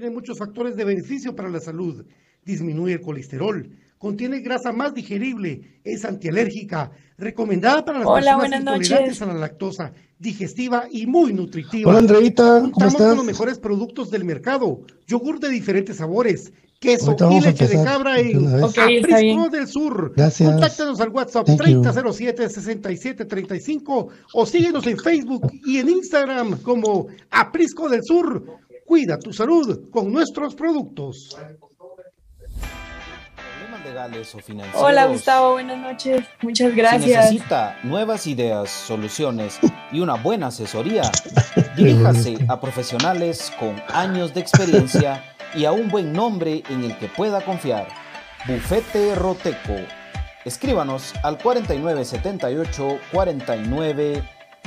Tiene muchos factores de beneficio para la salud. Disminuye el colesterol, contiene grasa más digerible, es antialérgica, recomendada para las personas intolerantes a la lactosa, digestiva y muy nutritiva. Hola Andreita, ¿cómo estás? con los mejores productos del mercado, yogur de diferentes sabores, queso y leche de cabra en okay, del Sur. Gracias. Contáctanos al WhatsApp 3007-6735 o síguenos en Facebook y en Instagram como Aprisco del Sur. Cuida tu salud con nuestros productos. legales o financieros. Hola Gustavo, buenas noches. Muchas gracias. Si necesita nuevas ideas, soluciones y una buena asesoría, diríjase a profesionales con años de experiencia y a un buen nombre en el que pueda confiar. Bufete Roteco. Escríbanos al 4978 4900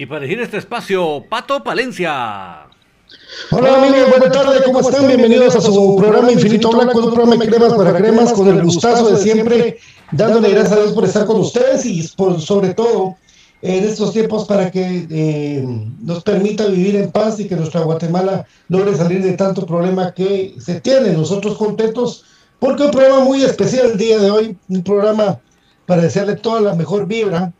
Y para elegir este espacio, Pato Palencia. Hola amigos, buenas tardes, ¿cómo están? Bienvenidos a su programa Infinito Blanco, un programa de cremas para cremas, con el gustazo de siempre, dándole gracias a Dios por estar con ustedes y por, sobre todo en estos tiempos para que eh, nos permita vivir en paz y que nuestra Guatemala logre salir de tanto problema que se tiene. Nosotros contentos porque un programa muy especial el día de hoy, un programa para desearle toda la mejor vibra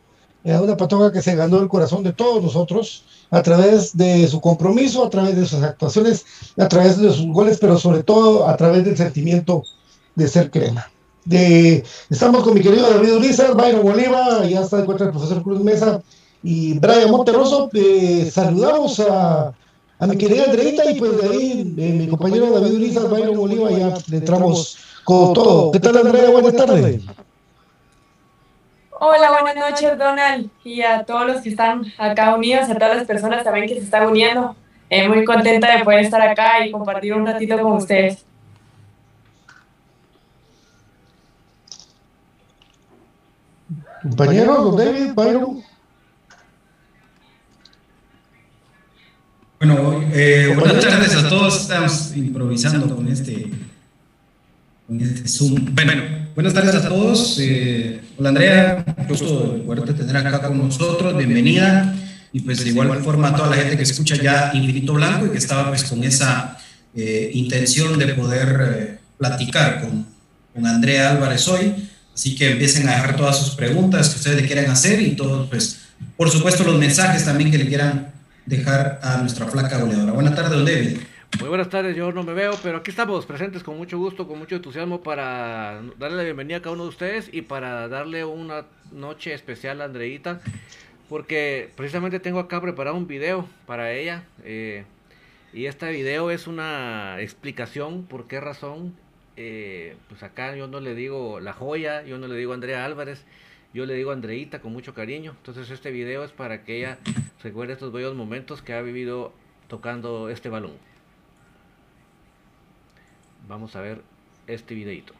una patoja que se ganó el corazón de todos nosotros a través de su compromiso, a través de sus actuaciones, a través de sus goles, pero sobre todo a través del sentimiento de ser crema. De, estamos con mi querido David Urizar, Byron Oliva, ya está encuentra el profesor Cruz Mesa y Brian Monterroso. Eh, saludamos a, a, mi querida Andreita y pues de ahí eh, mi compañero David Urizar, Byron Oliva, ya entramos con todo. ¿Qué tal, Andrea? Buenas tardes. Hola, buenas noches, Donald, y a todos los que están acá unidos, a todas las personas también que se están uniendo. Eh, muy contenta de poder estar acá y compartir un ratito con ustedes. Compañero, David, Byron. Bueno, eh, buenas tardes a todos. Estamos improvisando con este, este Zoom. Bueno, buenas tardes a todos. Eh, hola Andrea, gusto de poderte tener acá con nosotros. Bienvenida. Y pues de igual forma a toda la gente que escucha ya Infinito Blanco y que estaba pues con esa eh, intención de poder platicar con, con Andrea Álvarez hoy. Así que empiecen a dejar todas sus preguntas que ustedes le quieran hacer y todos, pues, por supuesto, los mensajes también que le quieran dejar a nuestra flaca goleadora. Buenas tardes, don David. Muy buenas tardes, yo no me veo, pero aquí estamos presentes con mucho gusto, con mucho entusiasmo para darle la bienvenida a cada uno de ustedes y para darle una noche especial a Andreita, porque precisamente tengo acá preparado un video para ella. Eh, y este video es una explicación por qué razón eh, pues acá yo no le digo la joya, yo no le digo Andrea Álvarez, yo le digo Andreita con mucho cariño. Entonces este video es para que ella recuerde estos bellos momentos que ha vivido tocando este balón. Vamos a ver este videito.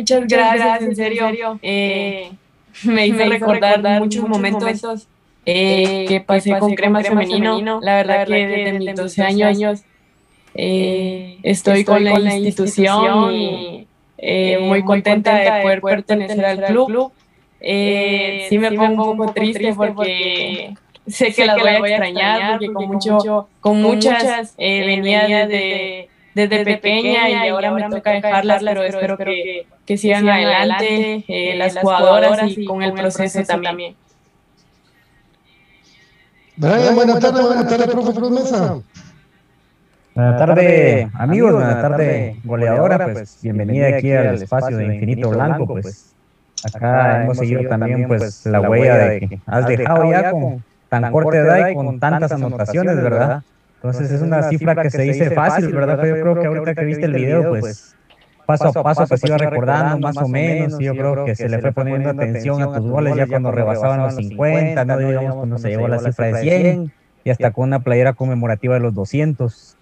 Muchas gracias, en serio. Eh, me hizo recordar, muchos, momentos, eh, que pasé, con, crema, femenino. La verdad, que desde mis 12 años, eh, estoy, con la institución, y muy contenta de poder pertenecer al club. sí me pongo un poco triste porque sé que, la voy, a extrañar, porque con, mucho, con muchas venía de desde pequeña y ahora me toca dejarlas, pero espero que, que sigan adelante eh, las jugadoras y con el proceso también. Brian, buenas tardes, buenas tardes, profe Mesa. Buenas tardes, amigos, buenas tardes, goleadora, pues bienvenida aquí al espacio de Infinito Blanco, pues acá hemos seguido también pues la huella de que has dejado ya con tan corta edad y con tantas anotaciones, ¿verdad? Entonces es una cifra que se dice fácil, ¿verdad? Pero yo creo que ahorita que viste el video, pues paso a paso pues iba recordando más o menos y yo creo que se le fue poniendo atención a tus goles ya cuando rebasaban los 50, no digamos cuando se llegó a la cifra de 100 y hasta con una playera conmemorativa de los 200.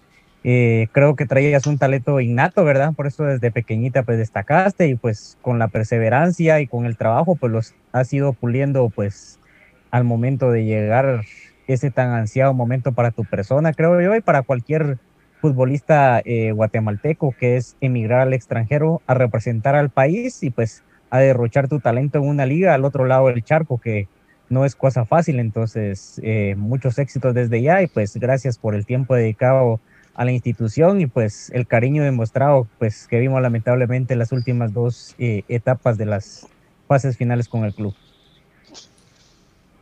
Eh, creo que traías un talento innato, ¿verdad? Por eso desde pequeñita pues destacaste y pues con la perseverancia y con el trabajo pues los has ido puliendo pues al momento de llegar ese tan ansiado momento para tu persona, creo yo, y para cualquier futbolista eh, guatemalteco que es emigrar al extranjero a representar al país y pues a derrochar tu talento en una liga al otro lado del charco, que no es cosa fácil. Entonces, eh, muchos éxitos desde ya y pues gracias por el tiempo dedicado a la institución y pues el cariño demostrado pues que vimos lamentablemente las últimas dos eh, etapas de las fases finales con el club.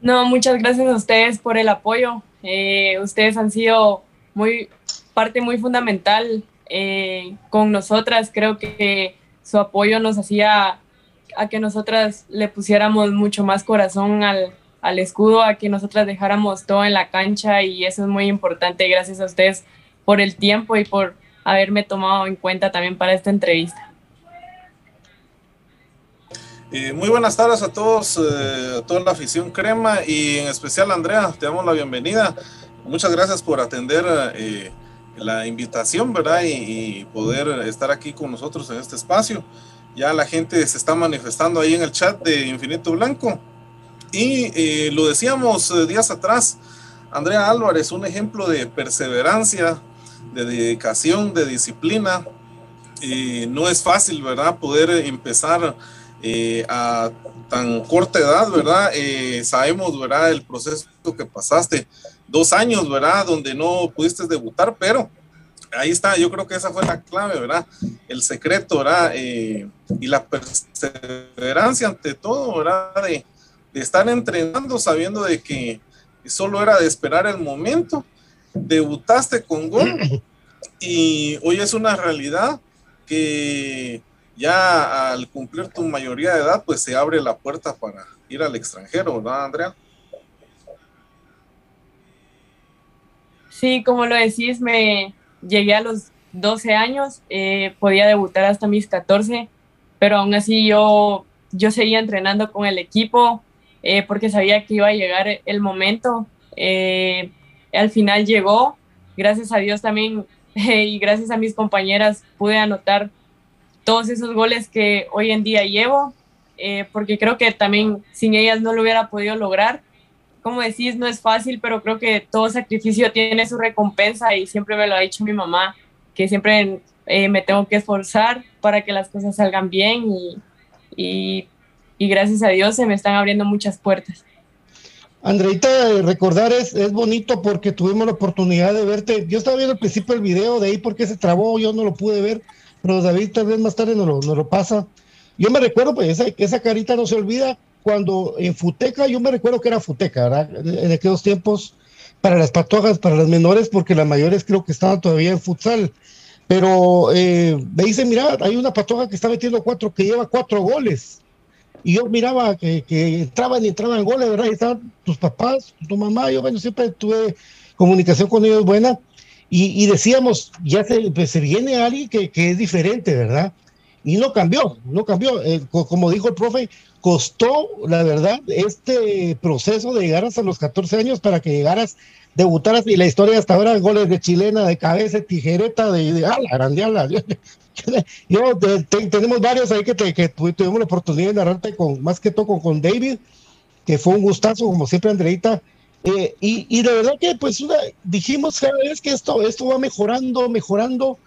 No, muchas gracias a ustedes por el apoyo. Eh, ustedes han sido muy parte muy fundamental eh, con nosotras. Creo que su apoyo nos hacía a que nosotras le pusiéramos mucho más corazón al, al escudo, a que nosotras dejáramos todo en la cancha y eso es muy importante. Gracias a ustedes por el tiempo y por haberme tomado en cuenta también para esta entrevista. Eh, muy buenas tardes a todos, eh, a toda la afición crema y en especial Andrea, te damos la bienvenida. Muchas gracias por atender eh, la invitación, ¿verdad? Y, poder estar aquí con nosotros en este espacio. Ya la gente se está manifestando ahí en el chat de Infinito Blanco. Y lo decíamos días atrás, Andrea Álvarez, un ejemplo de perseverancia, de dedicación, de disciplina. no es fácil, ¿verdad? Poder empezar eh, a tan corta edad, ¿verdad? Eh, sabemos, ¿verdad? El proceso que pasaste, dos años, ¿verdad? Donde no pudiste debutar, pero ahí está, yo creo que esa fue la clave, ¿verdad? El secreto, ¿verdad? Eh, y la perseverancia ante todo, ¿verdad? De, de, estar entrenando sabiendo de que solo era de esperar el momento. Debutaste con gol y hoy es una realidad que ya al cumplir tu mayoría de edad, pues se abre la puerta para ir al extranjero, ¿verdad, Andrea? Sí, como lo decís, me llegué a los 12 años, eh, podía debutar hasta mis 14, pero aún así yo, yo seguía entrenando con el equipo eh, porque sabía que iba a llegar el momento. Eh, al final llegó, gracias a Dios también y gracias a mis compañeras pude anotar todos esos goles que hoy en día llevo, eh, porque creo que también sin ellas no lo hubiera podido lograr. Como decís, no es fácil, pero creo que todo sacrificio tiene su recompensa y siempre me lo ha dicho mi mamá, que siempre eh, me tengo que esforzar para que las cosas salgan bien y, y, gracias a Dios se me están abriendo muchas puertas. Andreita, recordar es, es bonito porque tuvimos la oportunidad de verte. Yo estaba viendo al principio el video de ahí porque se trabó, yo no lo pude ver, pero David tal vez más tarde nos lo, lo pasa. Yo me recuerdo, pues esa, esa carita no se olvida cuando en Futeca, yo me recuerdo que era Futeca, ¿verdad? En aquellos tiempos, para las patojas, para las menores, porque las mayores creo que estaban todavía en futsal. Pero eh, me dice, mira, hay una patoja que está metiendo cuatro, que lleva cuatro goles. Y yo miraba que, que entraban y entraban goles, ¿verdad? Y estaban tus papás, tu mamá, yo bueno, siempre tuve comunicación con ellos buena. Y, decíamos, ya se, pues, se viene alguien que, que, es diferente, ¿verdad? y no cambió, no cambió. Eh, como dijo el profe, costó, la verdad, este proceso de llegar hasta los 14 años para que llegaras, debutaras, y la historia hasta ahora, goles de chilena, de cabeza, tijereta, de, de ala, grande, ala. Yo, tenemos varios ahí que, que tuvimos la oportunidad de narrarte con, más que todo con, David, que fue un gustazo, como siempre, Andreita. Eh, y, y, de verdad que, pues, dijimos cada vez que esto, esto va mejorando, mejorando.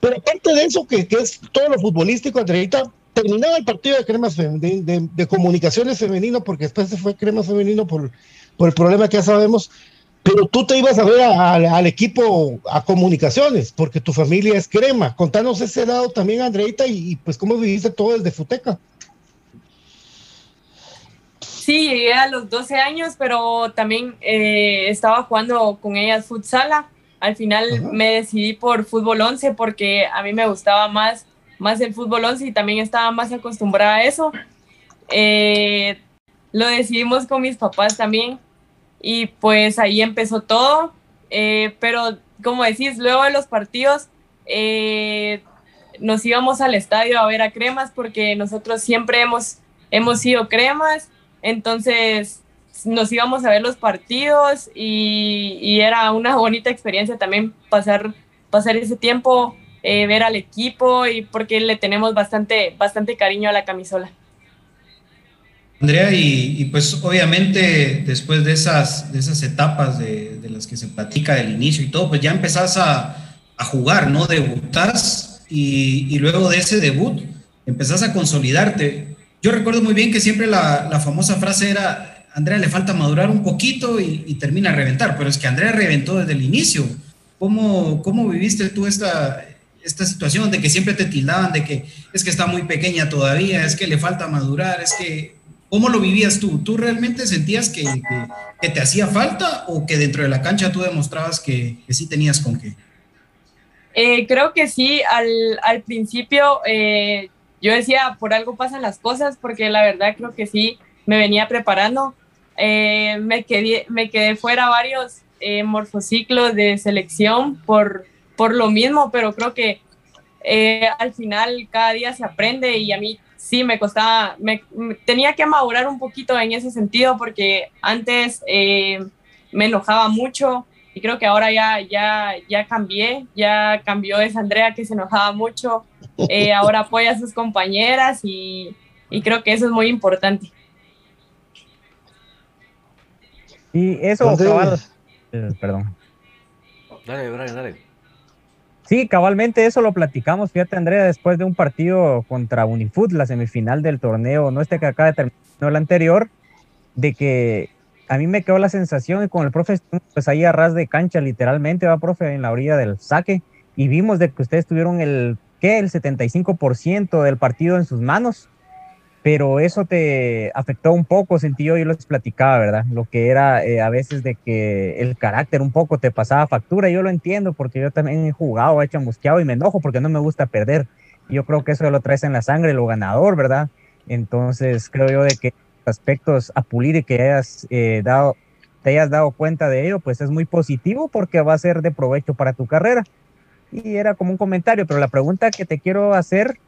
Pero aparte de eso, que, que es todo lo futbolístico, Andreita, terminaba el partido de cremas de, de, comunicaciones femenino, porque después se fue crema femenino por, por el problema que ya sabemos, pero tú te ibas a ver al equipo a comunicaciones, porque tu familia es crema. Contanos ese lado también, Andreita, y, pues cómo viviste todo desde Futeca. Sí, llegué a los 12 años, pero también eh, estaba jugando con ellas futsala. Al final me decidí por fútbol 11 porque a mí me gustaba más más el fútbol 11 y también estaba más acostumbrada a eso. Eh, lo decidimos con mis papás también y pues ahí empezó todo. Eh, pero como decís, luego de los partidos eh, nos íbamos al estadio a ver a Cremas porque nosotros siempre hemos, hemos sido Cremas, entonces nos íbamos a ver los partidos y, era una bonita experiencia también pasar, pasar ese tiempo eh, ver al equipo y porque le tenemos bastante, bastante cariño a la camisola. Andrea, y, pues obviamente después de esas, de esas etapas de, las que se platica del inicio y todo, pues ya empezás a, a jugar, ¿no? Debutás y, y, luego de ese debut empezás a consolidarte. Yo recuerdo muy bien que siempre la, la famosa frase era, Andrea le falta madurar un poquito y, termina a reventar, pero es que Andrea reventó desde el inicio. ¿Cómo, cómo viviste tú esta, esta situación de que siempre te tildaban de que es que está muy pequeña todavía, es que le falta madurar, es que, ¿cómo lo vivías tú? ¿Tú realmente sentías que, que, te hacía falta o que dentro de la cancha tú demostrabas que, que sí tenías con qué? Eh, creo que sí, al, al principio eh, yo decía, por algo pasan las cosas, porque la verdad creo que sí, me venía preparando. Eh, me, quedé, me quedé fuera varios morfociclos de selección por por lo mismo, pero creo que eh, al final cada día se aprende y a mí sí me costaba, me, tenía que madurar un poquito en ese sentido porque antes eh, me enojaba mucho y creo que ahora ya, ya, ya cambié, ya cambió esa Andrea que se enojaba mucho, eh, ahora apoya a sus compañeras y, y creo que eso es muy importante. Y eso, cabal, perdón. Dale, Brian, dale. Sí, cabalmente eso lo platicamos, fíjate Andrea, después de un partido contra Unifoot, la semifinal del torneo, no este que acaba de terminar el anterior, de que a mí me quedó la sensación y con el profe, pues ahí a ras de cancha, literalmente, va profe, en la orilla del saque, y vimos de que ustedes tuvieron el, ¿qué? El 75% del partido en sus manos, pero eso te afectó un poco, sentí yo, yo les platicaba, ¿verdad? Lo que era eh, a veces de que el carácter un poco te pasaba factura, yo lo entiendo porque yo también he jugado, he chamusqueado y me enojo porque no me gusta perder. Yo creo que eso lo traes en la sangre, lo ganador, ¿verdad? Entonces creo yo de que aspectos a pulir y que hayas eh, dado, te hayas dado cuenta de ello, pues es muy positivo porque va a ser de provecho para tu carrera. Y era como un comentario, pero la pregunta que te quiero hacer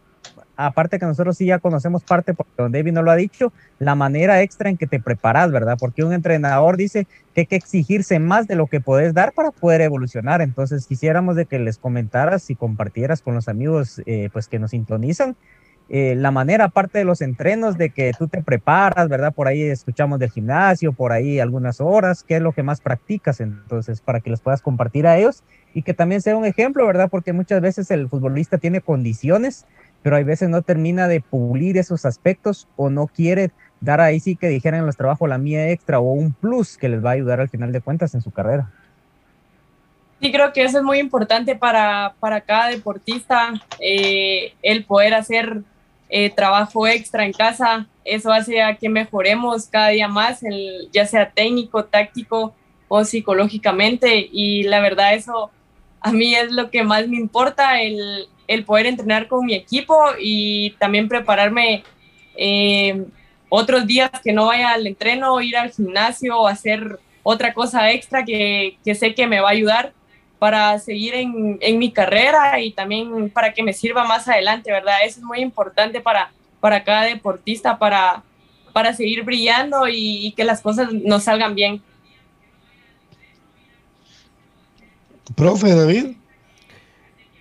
aparte que nosotros sí ya conocemos parte, porque don David no lo ha dicho, la manera extra en que te preparas, ¿verdad? Porque un entrenador dice que hay que exigirse más de lo que puedes dar para poder evolucionar. Entonces, quisiéramos de que les comentaras y compartieras con los amigos eh, pues que nos sintonizan. Eh, la manera, aparte de los entrenos, de que tú te preparas, ¿verdad? Por ahí escuchamos del gimnasio, por ahí algunas horas, ¿qué es lo que más practicas? Entonces, para que les puedas compartir a ellos y que también sea un ejemplo, ¿verdad? Porque muchas veces el futbolista tiene condiciones, pero hay veces no termina de pulir esos aspectos o no quiere dar ahí sí que dijeran en los trabajos la mía extra o un plus que les va a ayudar al final de cuentas en su carrera. Sí, creo que eso es muy importante para, para cada deportista, eh, el poder hacer eh, trabajo extra en casa, eso hace a que mejoremos cada día más, el, ya sea técnico, táctico o psicológicamente, y la verdad eso a mí es lo que más me importa, el, poder entrenar con mi equipo y también prepararme eh, otros días que no vaya al entreno, ir al gimnasio o hacer otra cosa extra que, que, sé que me va a ayudar para seguir en, en, mi carrera y también para que me sirva más adelante, ¿verdad? Eso es muy importante para, para cada deportista, para, para seguir brillando y, que las cosas nos salgan bien. Profe David.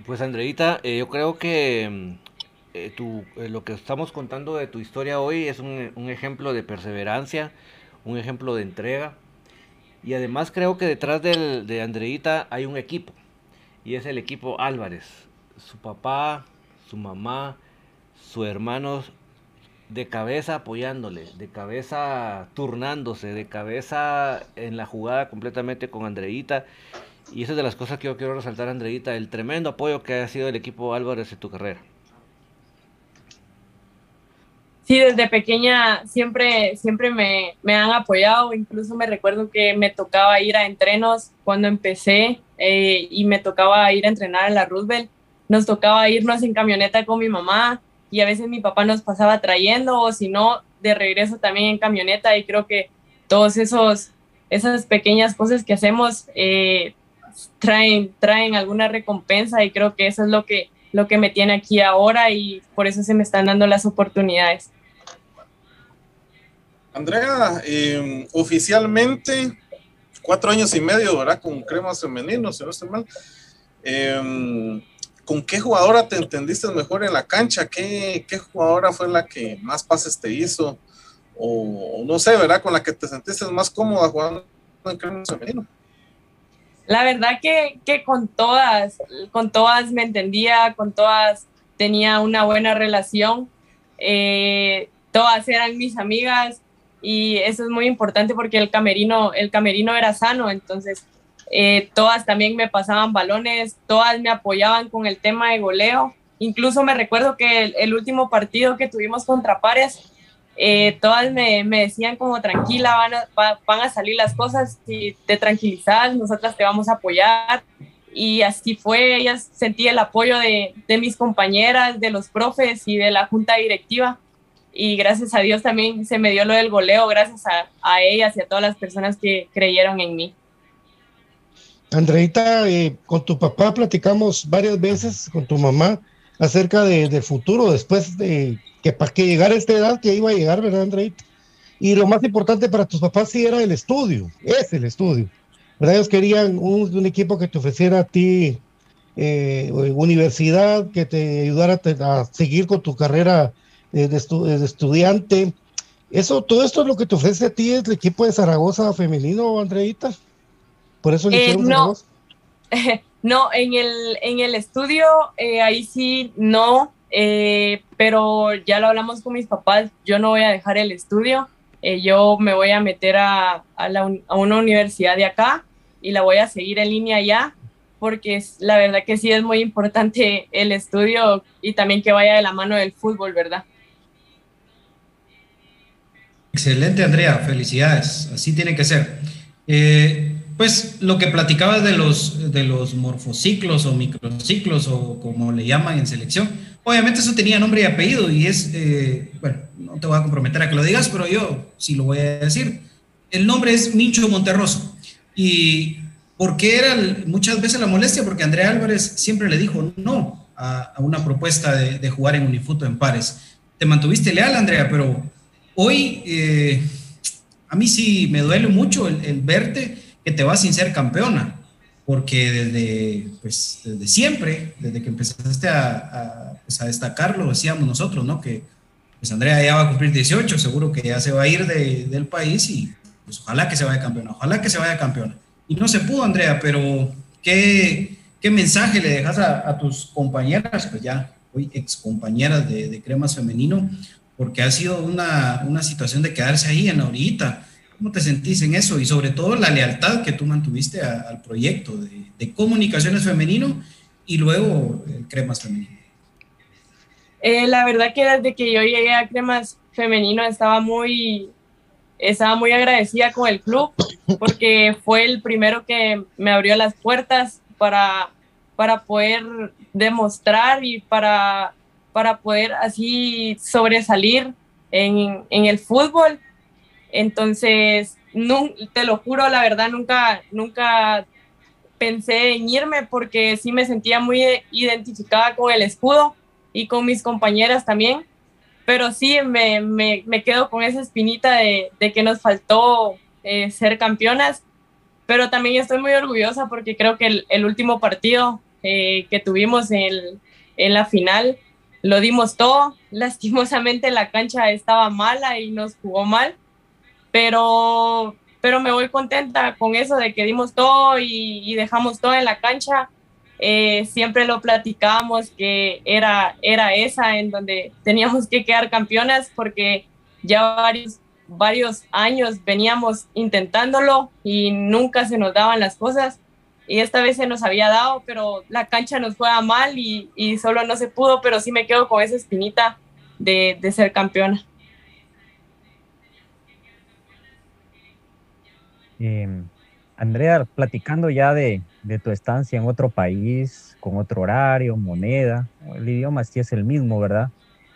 Pues Andreita, eh, yo creo que mm, eh, eh, lo que estamos contando de tu historia hoy es un, un ejemplo de perseverancia, un ejemplo de entrega y además creo que detrás del, de Andreita hay un equipo. Y es el equipo Álvarez. Su papá, su mamá, su hermano de cabeza apoyándole, de cabeza turnándose, de cabeza en la jugada completamente con Andreita. Y esa es de las cosas que yo quiero resaltar, Andreita, el tremendo apoyo que ha sido el equipo Álvarez en tu carrera. Sí, desde pequeña siempre, siempre me, me, han apoyado. Incluso me recuerdo que me tocaba ir a entrenos cuando empecé eh, y me tocaba ir a entrenar en la Roosevelt. Nos tocaba irnos en camioneta con mi mamá y a veces mi papá nos pasaba trayendo o si no, de regreso también en camioneta y creo que todos esos esas pequeñas cosas que hacemos eh, traen, traen alguna recompensa y creo que eso es lo que, lo que me tiene aquí ahora y por eso se me están dando las oportunidades. Andrea, em, oficialmente cuatro años y medio, ¿verdad? Con cremas femeninos, si no estoy mal. Em, ¿Con qué jugadora te entendiste mejor en la cancha? ¿Qué, ¿Qué, jugadora fue la que más pases te hizo? O no sé, ¿verdad? Con la que te sentiste más cómoda jugando en cremas femeninos. La verdad que, que con todas, con todas me entendía, con todas tenía una buena relación. Eh, todas eran mis amigas y eso es muy importante porque el camerino, el camerino era sano, entonces eh, todas también me pasaban balones, todas me apoyaban con el tema de goleo. Incluso me recuerdo que el, último partido que tuvimos contra Pares, eh, todas me, decían como tranquila, van a, van a salir las cosas, si te tranquilizas, nosotras te vamos a apoyar. Y así fue, ellas sentí el apoyo de, de mis compañeras, de los profes y de la junta directiva. Y gracias a Dios también se me dio lo del goleo, gracias a, a ellas y a todas las personas que creyeron en mí. Andreita, eh, con tu papá platicamos varias veces, con tu mamá, acerca de, futuro, después de que para que llegara a esta edad que iba a llegar, ¿verdad, Andreita? Y lo más importante para tus papás sí era el estudio, es el estudio. ¿Verdad? Ellos querían un, equipo que te ofreciera a ti eh, universidad, que te ayudara a, seguir con tu carrera de, de, estudiante. Eso, todo esto es lo que te ofrece a ti es el equipo de Zaragoza femenino, Andreita. Por eso eh, no, no, en el, en el estudio, eh, ahí sí no, eh, pero ya lo hablamos con mis papás, yo no voy a dejar el estudio, eh, yo me voy a meter a, a, la, a, una universidad de acá y la voy a seguir en línea ya, porque es, la verdad que sí es muy importante el estudio y también que vaya de la mano del fútbol, ¿verdad? Excelente, Andrea, felicidades, así tiene que ser. Eh, pues lo que platicabas de los, de los morfociclos o microciclos o como le llaman en selección, obviamente eso tenía nombre y apellido y es, eh, bueno, no te voy a comprometer a que lo digas, pero yo sí lo voy a decir. El nombre es Mincho Monterroso. ¿Y por qué era muchas veces la molestia? Porque Andrea Álvarez siempre le dijo no a, una propuesta de, de, jugar en Unifuto en pares. Te mantuviste leal, Andrea, pero hoy eh, a mí sí me duele mucho el, verte que te vas sin ser campeona, porque desde, pues, desde siempre, desde que empezaste a, pues, a, destacar, lo decíamos nosotros, ¿no? Que pues Andrea ya va a cumplir 18, seguro que ya se va a ir del país y pues ojalá que se vaya campeona, ojalá que se vaya campeona. Y no se pudo, Andrea, pero ¿qué, qué mensaje le dejas a, tus compañeras, pues ya hoy ex compañeras de, de Cremas Femenino, porque ha sido una, una situación de quedarse ahí en la orillita. ¿Cómo te sentís en eso? Y sobre todo la lealtad que tú mantuviste al proyecto de, de, comunicaciones femenino y luego el Cremas Femenino. Eh, la verdad que desde que yo llegué a Cremas Femenino estaba muy, estaba muy agradecida con el club porque fue el primero que me abrió las puertas para, para poder demostrar y para para poder así sobresalir en, en el fútbol. Entonces, no, te lo juro, la verdad, nunca, nunca pensé en irme porque sí me sentía muy identificada con el escudo y con mis compañeras también, pero sí me, me, me quedo con esa espinita de, de que nos faltó eh, ser campeonas, pero también estoy muy orgullosa porque creo que el, último partido eh, que tuvimos en, en la final lo dimos todo, lastimosamente la cancha estaba mala y nos jugó mal, pero pero me voy contenta con eso de que dimos todo y, dejamos todo en la cancha. Eh, siempre lo platicamos que era, era esa en donde teníamos que quedar campeonas porque ya varios, varios años veníamos intentándolo y nunca se nos daban las cosas. Y esta vez se nos había dado, pero la cancha nos juega mal y, solo no se pudo, pero sí me quedo con esa espinita de, ser campeona. Eh, Andrea, platicando ya de, tu estancia en otro país, con otro horario, moneda, el idioma sí es el mismo, ¿verdad?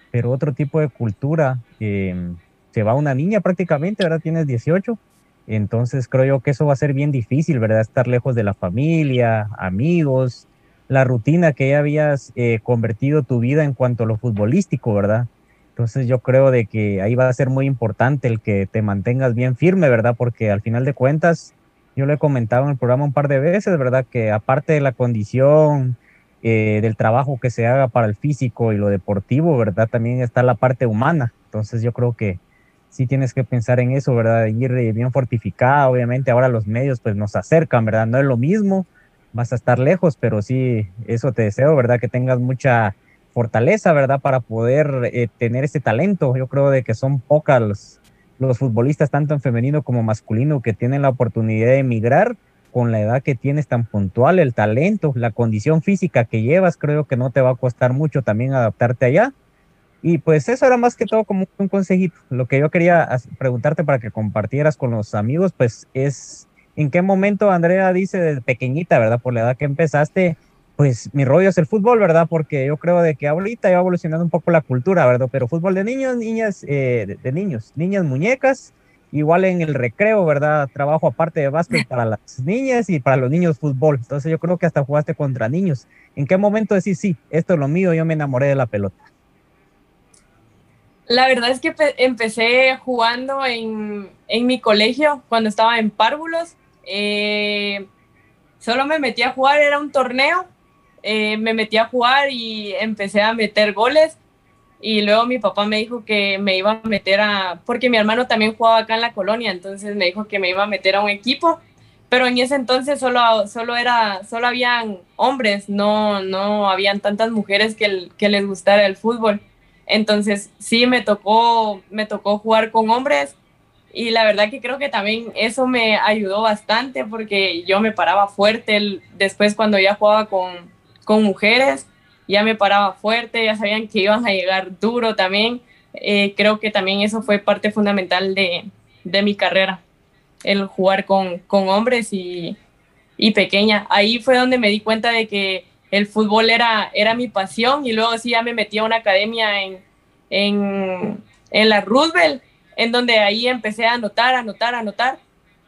Pero otro tipo de cultura, em, se va una niña prácticamente, ¿verdad? Tienes 18, entonces creo yo que eso va a ser bien difícil, ¿verdad? Estar lejos de la familia, amigos, la rutina que ya habías eh, convertido tu vida en cuanto a lo futbolístico, ¿verdad? Entonces yo creo de que ahí va a ser muy importante el que te mantengas bien firme, ¿verdad? Porque al final de cuentas, yo lo he comentado en el programa un par de veces, ¿verdad? Que aparte de la condición, eh, del trabajo que se haga para el físico y lo deportivo, ¿verdad? También está la parte humana. Entonces yo creo que sí tienes que pensar en eso, ¿verdad? Ir bien fortificada, obviamente ahora los medios pues nos acercan, ¿verdad? No es lo mismo, vas a estar lejos, pero sí, eso te deseo, ¿verdad? Que tengas mucha fortaleza, ¿verdad? Para poder eh, tener ese talento. Yo creo de que son pocas los, futbolistas, tanto en femenino como masculino, que tienen la oportunidad de emigrar con la edad que tienes tan puntual, el talento, la condición física que llevas, creo que no te va a costar mucho también adaptarte allá. Y pues eso era más que todo como un consejito. Lo que yo quería preguntarte para que compartieras con los amigos, pues es en qué momento Andrea dice de pequeñita, ¿verdad? Por la edad que empezaste, pues mi rollo es el fútbol, ¿verdad? Porque yo creo de que ahorita va evolucionando un poco la cultura, ¿verdad? Pero fútbol de niños, niñas, eh, de, niños, niñas muñecas, igual en el recreo, ¿verdad? Trabajo aparte de básquet para las niñas y para los niños fútbol. Entonces yo creo que hasta jugaste contra niños. ¿En qué momento decís, sí, esto es lo mío, yo me enamoré de la pelota? La verdad es que empecé jugando en, en mi colegio cuando estaba en párvulos. Eh, solo me metí a jugar, era un torneo eh, me metí a jugar y empecé a meter goles. Y luego mi papá me dijo que me iba a meter a, porque mi hermano también jugaba acá en la colonia, entonces me dijo que me iba a meter a un equipo, pero en ese entonces solo, solo, era, solo habían hombres, no, no habían tantas mujeres que, que les gustara el fútbol. Entonces sí me tocó, me tocó jugar con hombres y la verdad que creo que también eso me ayudó bastante porque yo me paraba fuerte después cuando ya jugaba con, con mujeres, ya me paraba fuerte, ya sabían que iban a llegar duro también. Eh, creo que también eso fue parte fundamental de, de mi carrera, el jugar con, con hombres y, y, pequeña. Ahí fue donde me di cuenta de que el fútbol era, era mi pasión y luego sí ya me metí a una academia en, en, en la Roosevelt, en donde ahí empecé a anotar, anotar, anotar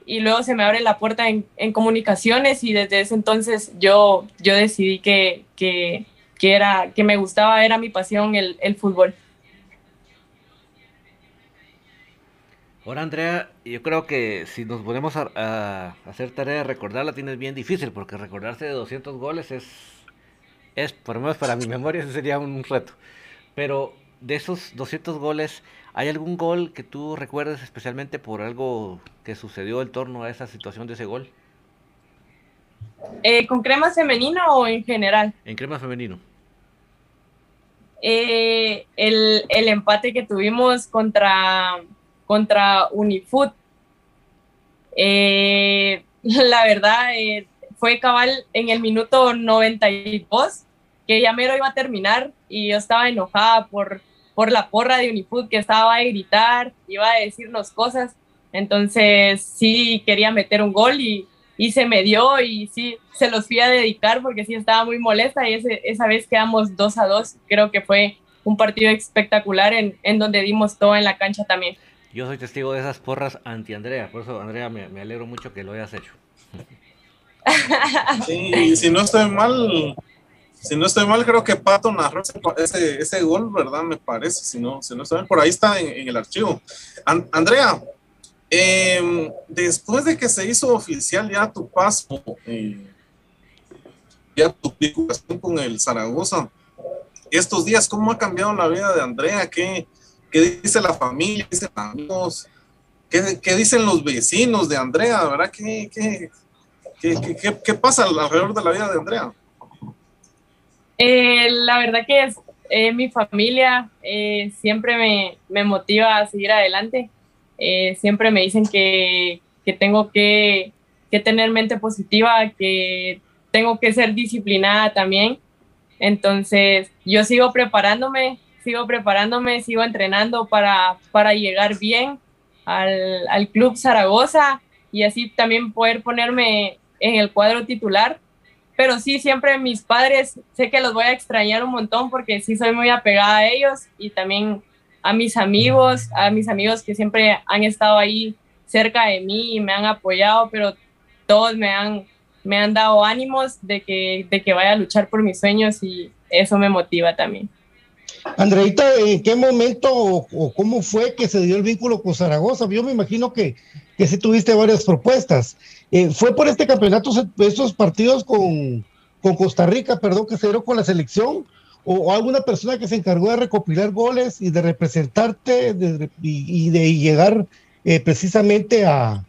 y luego se me abre la puerta en, en comunicaciones y desde ese entonces yo, yo decidí que, que, que, era, que me gustaba, era mi pasión el, el fútbol. Ahora Andrea, yo creo que si nos ponemos a, hacer tarea de recordarla tienes bien difícil porque recordarse de 200 goles es, es por lo menos para mi memoria, ese sería un reto. Pero de esos 200 goles, ¿Hay algún gol que tú recuerdes especialmente por algo que sucedió en torno a esa situación de ese gol? Eh, ¿Con crema femenino o en general? En crema femenino. Eh, el, empate que tuvimos contra, contra Unifoot. Eh, la verdad, fue cabal en el minuto 92, que ya mero iba a terminar y yo estaba enojada por por la porra de Unifood que estaba a gritar, iba a decirnos cosas. Entonces sí quería meter un gol y, y se me dio y sí se los fui a dedicar porque sí estaba muy molesta y ese, esa vez quedamos 2 a 2. Creo que fue un partido espectacular en, en, donde dimos todo en la cancha también. Yo soy testigo de esas porras anti-Andrea, por eso Andrea me, me alegro mucho que lo hayas hecho. Sí, si no estoy mal, si no estoy mal, creo que Pato narró ese, ese gol, ¿verdad? Me parece, si no, si no estoy mal, por ahí está en, el archivo. Andrea, em, después de que se hizo oficial ya tu paso, eh, ya tu vinculación con el Zaragoza, estos días, ¿cómo ha cambiado la vida de Andrea? ¿Qué, qué dice la familia? ¿Qué dicen amigos? ¿Qué, ¿Qué, dicen los vecinos de Andrea? ¿Verdad? ¿Qué, qué, qué, qué pasa alrededor de la vida de Andrea? Eh, la verdad que es, eh, mi familia eh, siempre me, me, motiva a seguir adelante. siempre me dicen que, que tengo que, que, tener mente positiva, que tengo que ser disciplinada también. Entonces, yo sigo preparándome, sigo preparándome, sigo entrenando para, para llegar bien al, al Club Zaragoza y así también poder ponerme en el cuadro titular pero sí, siempre mis padres, sé que los voy a extrañar un montón porque sí soy muy apegada a ellos y también a mis amigos, a mis amigos que siempre han estado ahí cerca de mí y me han apoyado, pero todos me han, me han dado ánimos de que, de que vaya a luchar por mis sueños y eso me motiva también. Andreita, ¿en qué momento o, cómo fue que se dio el vínculo con Zaragoza? Yo me imagino que, que sí tuviste varias propuestas. Eh, ¿Fue por este campeonato, estos partidos con, con, Costa Rica, perdón, que se dieron con la selección? ¿O, alguna persona que se encargó de recopilar goles y de representarte y, de llegar eh, precisamente a,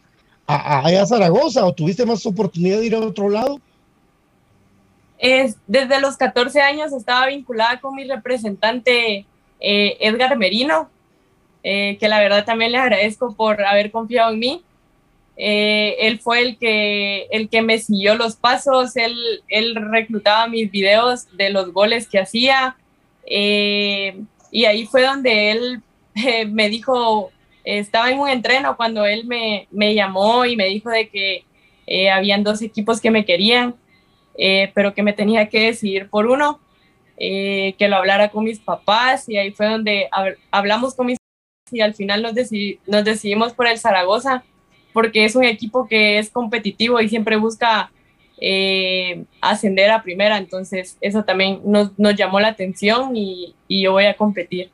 a, Zaragoza? ¿O tuviste más oportunidad de ir a otro lado? Es, desde los 14 años estaba vinculada con mi representante eh, Edgar Merino, que la verdad también le agradezco por haber confiado en mí. Eh, él fue el que, el que me siguió los pasos, él, él reclutaba mis videos de los goles que hacía. Eh, y ahí fue donde él eh, me dijo, estaba en un entreno cuando él me, me llamó y me dijo de que habían dos equipos que me querían, pero que me tenía que decidir por uno, que lo hablara con mis papás y ahí fue donde hablamos con mis papás y al final nos, nos decidimos por el Zaragoza porque es un equipo que es competitivo y siempre busca eh, ascender a primera, entonces eso también nos, nos llamó la atención y, y, yo voy a competir.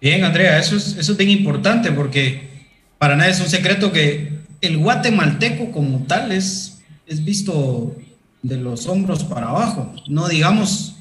Bien, Andrea, eso es, eso es bien importante porque para nadie es un secreto que el guatemalteco como tal es, es visto de los hombros para abajo, no digamos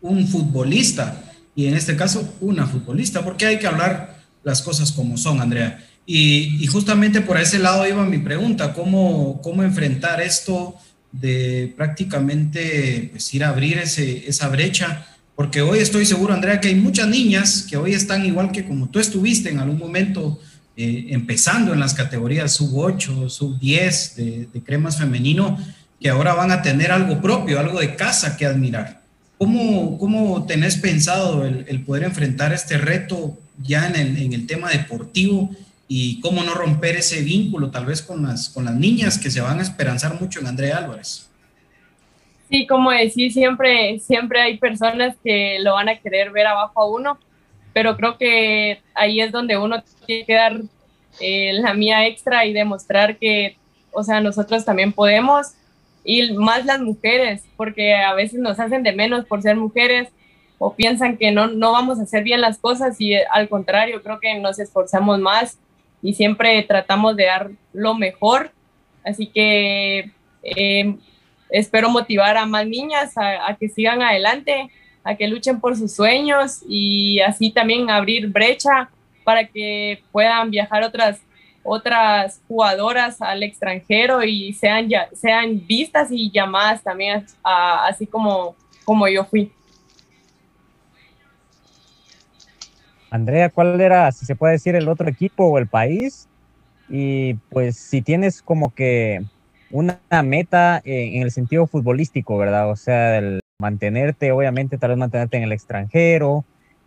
un futbolista, y en este caso una futbolista, porque hay que hablar las cosas como son, Andrea. Y, justamente por ese lado iba mi pregunta, ¿cómo, cómo enfrentar esto de prácticamente pues, ir a abrir ese, esa brecha? Porque hoy estoy seguro, Andrea, que hay muchas niñas que hoy están igual que como tú estuviste en algún momento eh, empezando en las categorías sub 8, sub 10 de, cremas femenino, que ahora van a tener algo propio, algo de casa que admirar. ¿Cómo, cómo tenés pensado el, poder enfrentar este reto ya en el, en el, tema deportivo y cómo no romper ese vínculo tal vez con las, con las niñas que se van a esperanzar mucho en Andrea Álvarez. Sí, como decís, siempre, siempre hay personas que lo van a querer ver abajo a uno, pero creo que ahí es donde uno tiene que dar eh, la mía extra y demostrar que, o sea, nosotros también podemos, y más las mujeres, porque a veces nos hacen de menos por ser mujeres, o piensan que no, no vamos a hacer bien las cosas y eh, al contrario, creo que nos esforzamos más y siempre tratamos de dar lo mejor. Así que em, espero motivar a más niñas a, que sigan adelante, a que luchen por sus sueños y así también abrir brecha para que puedan viajar otras otras jugadoras al extranjero y sean ya, sean vistas y llamadas también así como como yo fui. Andrea, ¿cuál era, si se puede decir, el otro equipo o el país? Y pues si tienes como que una meta en el sentido futbolístico, ¿verdad? O sea, el mantenerte, obviamente, tal vez mantenerte en el extranjero.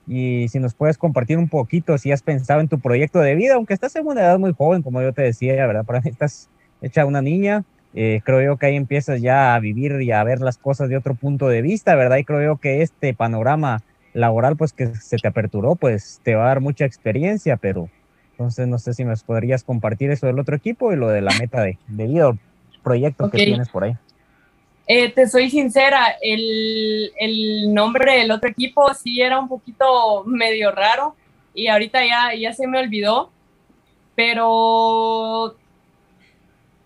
Y si nos puedes compartir un poquito, si has pensado en tu proyecto de vida, aunque estás en una edad muy joven, como yo te decía, ¿verdad? Para mí estás hecha una niña. Eh, creo yo que ahí empiezas ya a vivir y a ver las cosas de otro punto de vista, ¿verdad? Y creo yo que este panorama laboral pues que se te aperturó, pues te va a dar mucha experiencia, pero Entonces, no sé si nos podrías compartir eso del otro equipo y lo de la meta de, debido al proyecto que tienes por ahí. Eh, te soy sincera, el, el, nombre del otro equipo sí era un poquito medio raro y ahorita ya, ya se me olvidó, pero,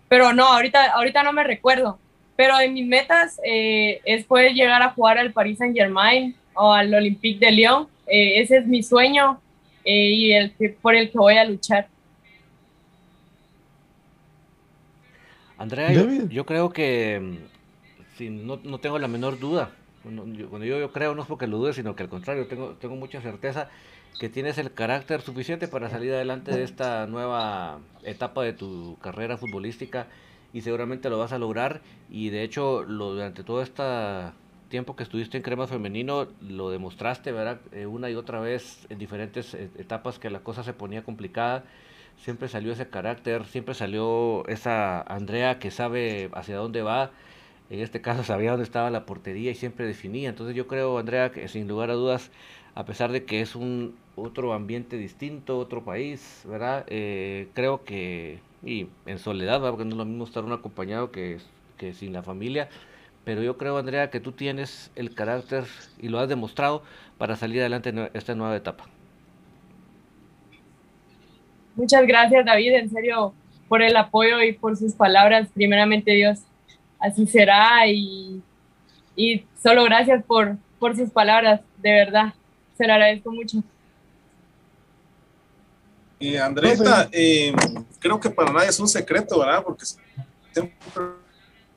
pero no, ahorita, ahorita no me recuerdo. Pero en mis metas eh, es poder llegar a jugar al Paris Saint Germain o al Olympique de Lyon. Eh, ese es mi sueño y el que, por el que voy a luchar. Andrea, yo creo que no, no, tengo la menor duda. Cuando yo, yo, creo, no es porque lo dude, sino que al contrario, tengo, tengo mucha certeza que tienes el carácter suficiente para salir adelante de esta nueva etapa de tu carrera futbolística y seguramente lo vas a lograr. Y de hecho, lo, durante todo este tiempo que estuviste en Crema Femenino, lo demostraste, ¿verdad? Eh, una y otra vez en diferentes eh, etapas que la cosa se ponía complicada. Siempre salió ese carácter, siempre salió esa Andrea que sabe hacia dónde va en este caso sabía dónde estaba la portería y siempre definía. Entonces yo creo, Andrea, que sin lugar a dudas, a pesar de que es un otro ambiente distinto, otro país, ¿verdad? Eh, creo que, y en soledad, porque no es lo mismo estar un acompañado que, que sin la familia, pero yo creo, Andrea, que tú tienes el carácter y lo has demostrado para salir adelante en esta nueva etapa. Muchas gracias, David, en serio, por el apoyo y por sus palabras. Primeramente, Dios, así será y, y solo gracias por, por sus palabras, de verdad, se lo agradezco mucho. Eh, creo que para nadie es un secreto, ¿verdad? Porque siempre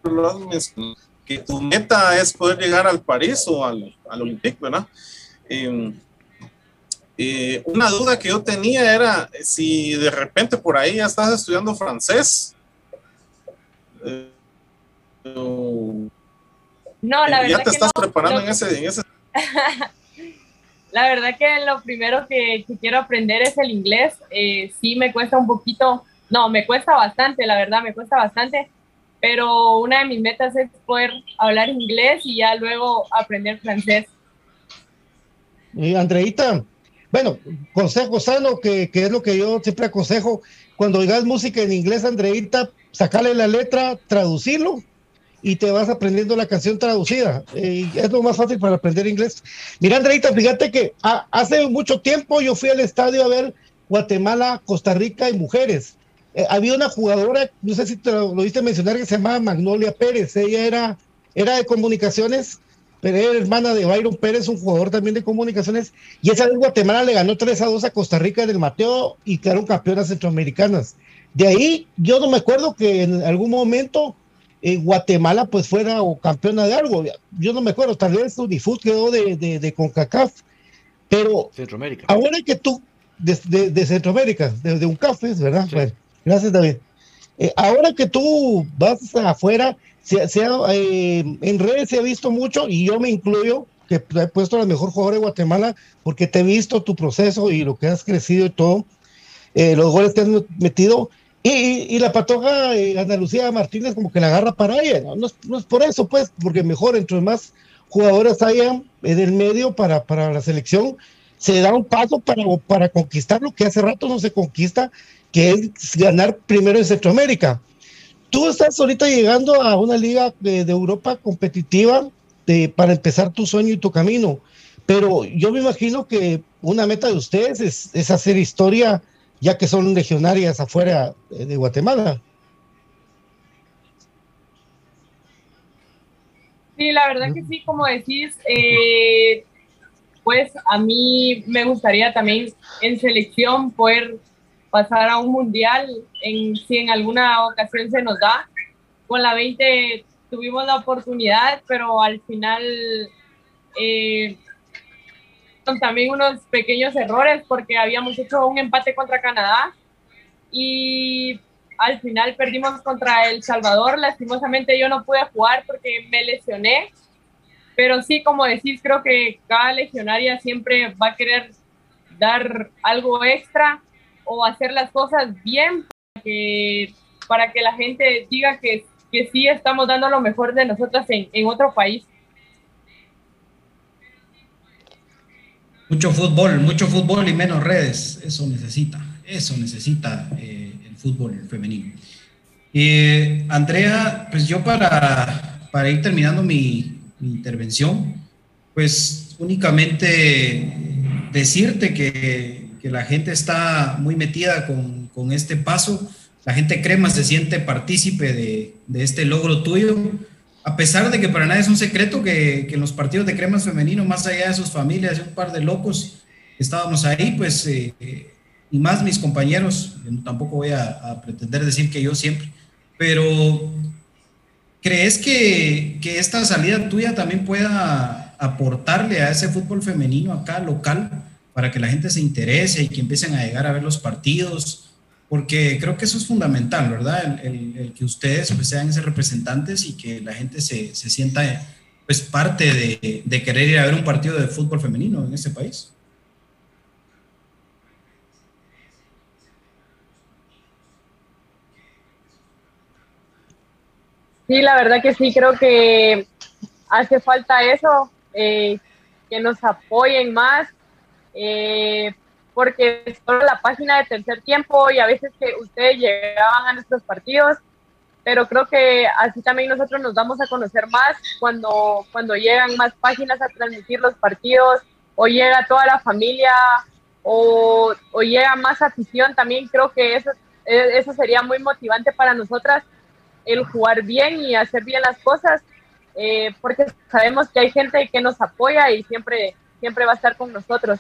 lo has mencionado, que tu meta es poder llegar al París o al, al Olympique, ¿verdad? Eh, eh, una duda que yo tenía era si de repente por ahí ya estás estudiando francés. No, la verdad. ¿Ya te estás preparando en, ese, la verdad que lo primero que, quiero aprender es el inglés. Eh, sí me cuesta un poquito, no, me cuesta bastante, la verdad, me cuesta bastante. Pero una de mis metas es poder hablar inglés y ya luego aprender francés. Y Andreita, bueno, consejo sano, que, que, es lo que yo siempre aconsejo, cuando oigas música en inglés, Andreita, sacarle la letra, traducirlo y te vas aprendiendo la canción traducida. Eh, es lo más fácil para aprender inglés. Mira, Andreita, fíjate que hace mucho tiempo yo fui al estadio a ver Guatemala, Costa Rica y mujeres. Eh, había una jugadora, no sé si te lo, viste mencionar, que se llamaba Magnolia Pérez. Ella era, era de comunicaciones, pero era hermana de Byron Pérez, un jugador también de comunicaciones. Y esa vez Guatemala le ganó 3 a 2 a Costa Rica en el Mateo y quedaron campeonas centroamericanas. De ahí, yo no me acuerdo que en algún momento Guatemala pues fuera o campeona de algo. Yo no me acuerdo, tal vez Unifut quedó de, de, de CONCACAF, pero Centroamérica. ahora que tú, de, de Centroamérica, de, un café, ¿verdad? Bueno, gracias David. Eh, ahora que tú vas afuera, se, eh, en redes se ha visto mucho y yo me incluyo que he puesto la mejor jugadora de Guatemala porque te he visto tu proceso y lo que has crecido y todo, eh, los goles que has metido y, la patoja eh, Ana Martínez como que la agarra para ella, ¿no? No, es, por eso, pues, porque mejor entre más jugadoras haya en el medio para, para la selección, se da un paso para, para conquistar lo que hace rato no se conquista, que es ganar primero en Centroamérica. Tú estás ahorita llegando a una liga de, Europa competitiva para empezar tu sueño y tu camino, pero yo me imagino que una meta de ustedes es, es hacer historia ya que son legionarias afuera de Guatemala. Sí, la verdad que sí, como decís, eh, pues a mí me gustaría también en selección poder pasar a un mundial, en, si en alguna ocasión se nos da. Con la 20 tuvimos la oportunidad, pero al final eh, también unos pequeños errores porque habíamos hecho un empate contra Canadá y al final perdimos contra El Salvador. Lastimosamente yo no pude jugar porque me lesioné, pero sí, como decís, creo que cada legionaria siempre va a querer dar algo extra o hacer las cosas bien para que, para que la gente diga que, que sí estamos dando lo mejor de nosotras en, en otro país. Mucho fútbol, mucho fútbol y menos redes, eso necesita. Eso necesita el fútbol femenino. Andrea, pues yo para, para ir terminando mi, mi intervención, pues únicamente decirte que, que, la gente está muy metida con, con, este paso, la gente crema se siente partícipe de, de, este logro tuyo, a pesar de que para nadie es un secreto que, que en los partidos de cremas femenino, más allá de sus familias y un par de locos, estábamos ahí, pues, eh, y más mis compañeros, tampoco voy a, a pretender decir que yo siempre, pero ¿crees que, que esta salida tuya también pueda aportarle a ese fútbol femenino acá local para que la gente se interese y que empiecen a llegar a ver los partidos, porque creo que eso es fundamental, ¿verdad? El, que ustedes pues, sean esos representantes y que la gente se, se sienta pues parte de, querer ir a ver un partido de fútbol femenino en este país. Sí, la verdad que sí, creo que hace falta eso, eh, que nos apoyen más, eh, porque solo la página de tercer tiempo y a veces que ustedes llegaban a nuestros partidos, pero creo que así también nosotros nos vamos a conocer más cuando, cuando llegan más páginas a transmitir los partidos o llega toda la familia o, o llega más afición, también creo que eso, eso sería muy motivante para nosotras, el jugar bien y hacer bien las cosas eh, porque sabemos que hay gente que nos apoya y siempre, siempre va a estar con nosotros.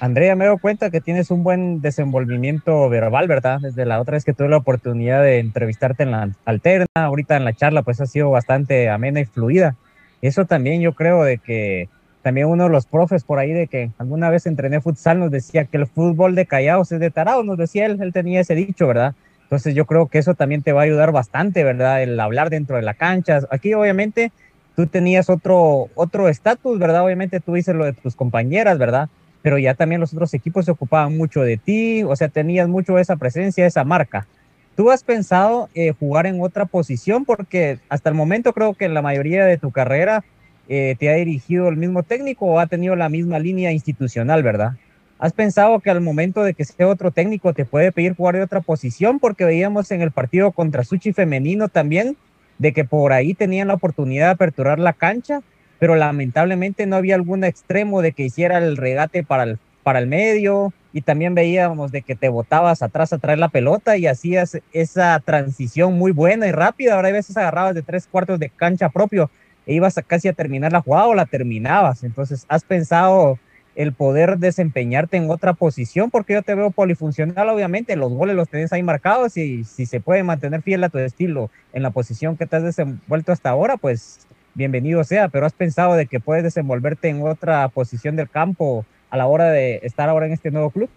Andrea, me doy cuenta que tienes un buen desenvolvimiento verbal, ¿verdad? Desde la otra vez que tuve la oportunidad de entrevistarte en la alterna, ahorita en la charla, pues ha sido bastante amena y fluida. Eso también yo creo de que también uno de los profes por ahí de que alguna vez entrené futsal nos decía que el fútbol de callados es de tarados, nos decía él, él tenía ese dicho, ¿verdad? Entonces yo creo que eso también te va a ayudar bastante, ¿verdad? El hablar dentro de la cancha. Aquí obviamente tú tenías otro otro estatus, ¿verdad? Obviamente tú dices lo de tus compañeras, ¿verdad? Pero ya también los otros equipos se ocupaban mucho de ti, o sea, tenías mucho esa presencia, esa marca. ¿Tú has pensado eh, jugar en otra posición? Porque hasta el momento creo que en la mayoría de tu carrera eh, te ha dirigido el mismo técnico o ha tenido la misma línea institucional, ¿verdad? ¿Has pensado que al momento de que sea otro técnico te puede pedir jugar de otra posición? Porque veíamos en el partido contra Suchi femenino también de que por ahí tenían la oportunidad de aperturar la cancha, pero lamentablemente no había algún extremo de que hiciera el regate para el, para el medio y también veíamos de que te botabas atrás a traer la pelota y hacías esa transición muy buena y rápida. Ahora hay veces agarrabas de tres cuartos de cancha propio e ibas a casi a terminar la jugada o la terminabas. Entonces, ¿has pensado el poder desempeñarte en otra posición, porque yo te veo polifuncional, obviamente, los goles los tenés ahí marcados y si se puede mantener fiel a tu estilo en la posición que te has desenvuelto hasta ahora, pues bienvenido sea, pero has pensado de que puedes desenvolverte en otra posición del campo a la hora de estar ahora en este nuevo club?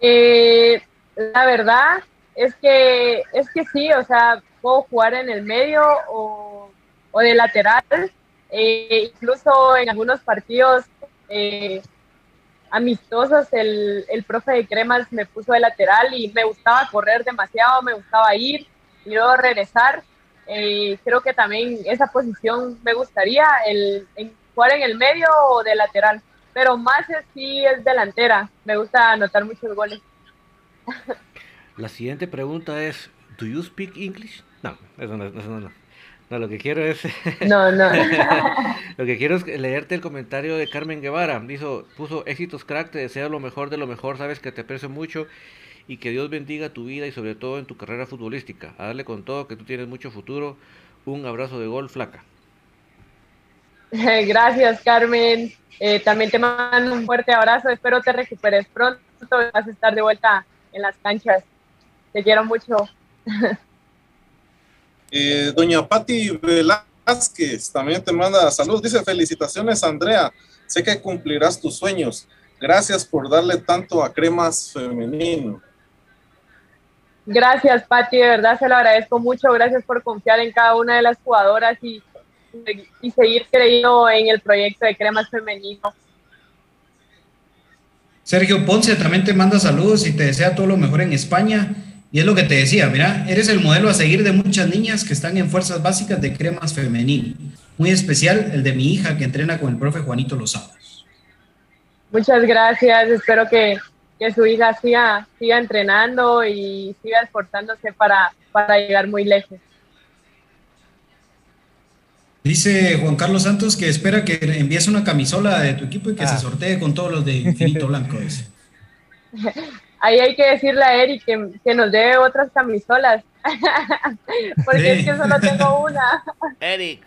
Eh, la verdad es que, es que sí, o sea, puedo jugar en el medio o, o de lateral, eh, incluso en algunos partidos eh, amistosos, el, el, profe de Cremas me puso de lateral y me gustaba correr demasiado, me gustaba ir y luego regresar. Eh, creo que también esa posición me gustaría, el, jugar en el medio o de lateral, pero más sí es delantera, me gusta anotar muchos goles. La siguiente pregunta es, ¿Do you speak English? No, eso no, eso no. No, lo que quiero es. No, no. lo que quiero es leerte el comentario de Carmen Guevara. Dijo, puso éxitos crack, te deseo lo mejor de lo mejor, sabes que te aprecio mucho y que Dios bendiga tu vida y sobre todo en tu carrera futbolística. A darle con todo, que tú tienes mucho futuro. Un abrazo de gol, flaca. Gracias, Carmen. Eh, también te mando un fuerte abrazo. Espero te recuperes pronto. Vas a estar de vuelta en las canchas. Te quiero mucho. Eh, doña Patti Velázquez también te manda salud. Dice, felicitaciones, Andrea. Sé que cumplirás tus sueños. Gracias por darle tanto a cremas femenino. Gracias, Patti, de verdad se lo agradezco mucho. Gracias por confiar en cada una de las jugadoras y, y seguir creyendo en el proyecto de cremas femenino. Sergio Ponce también te manda saludos y te desea todo lo mejor en España. Y es lo que te decía, mira, eres el modelo a seguir de muchas niñas que están en fuerzas básicas de cremas femenil. Muy especial el de mi hija que entrena con el profe Juanito Los Muchas gracias, espero que, que su hija siga, siga entrenando y siga esforzándose para, para llegar muy lejos. Dice Juan Carlos Santos que espera que envíes una camisola de tu equipo y que se ah. sortee con todos los de Infinito Blanco. Ahí hay que decirle a Eric que, nos dé otras camisolas. Porque es que solo tengo una. Eric.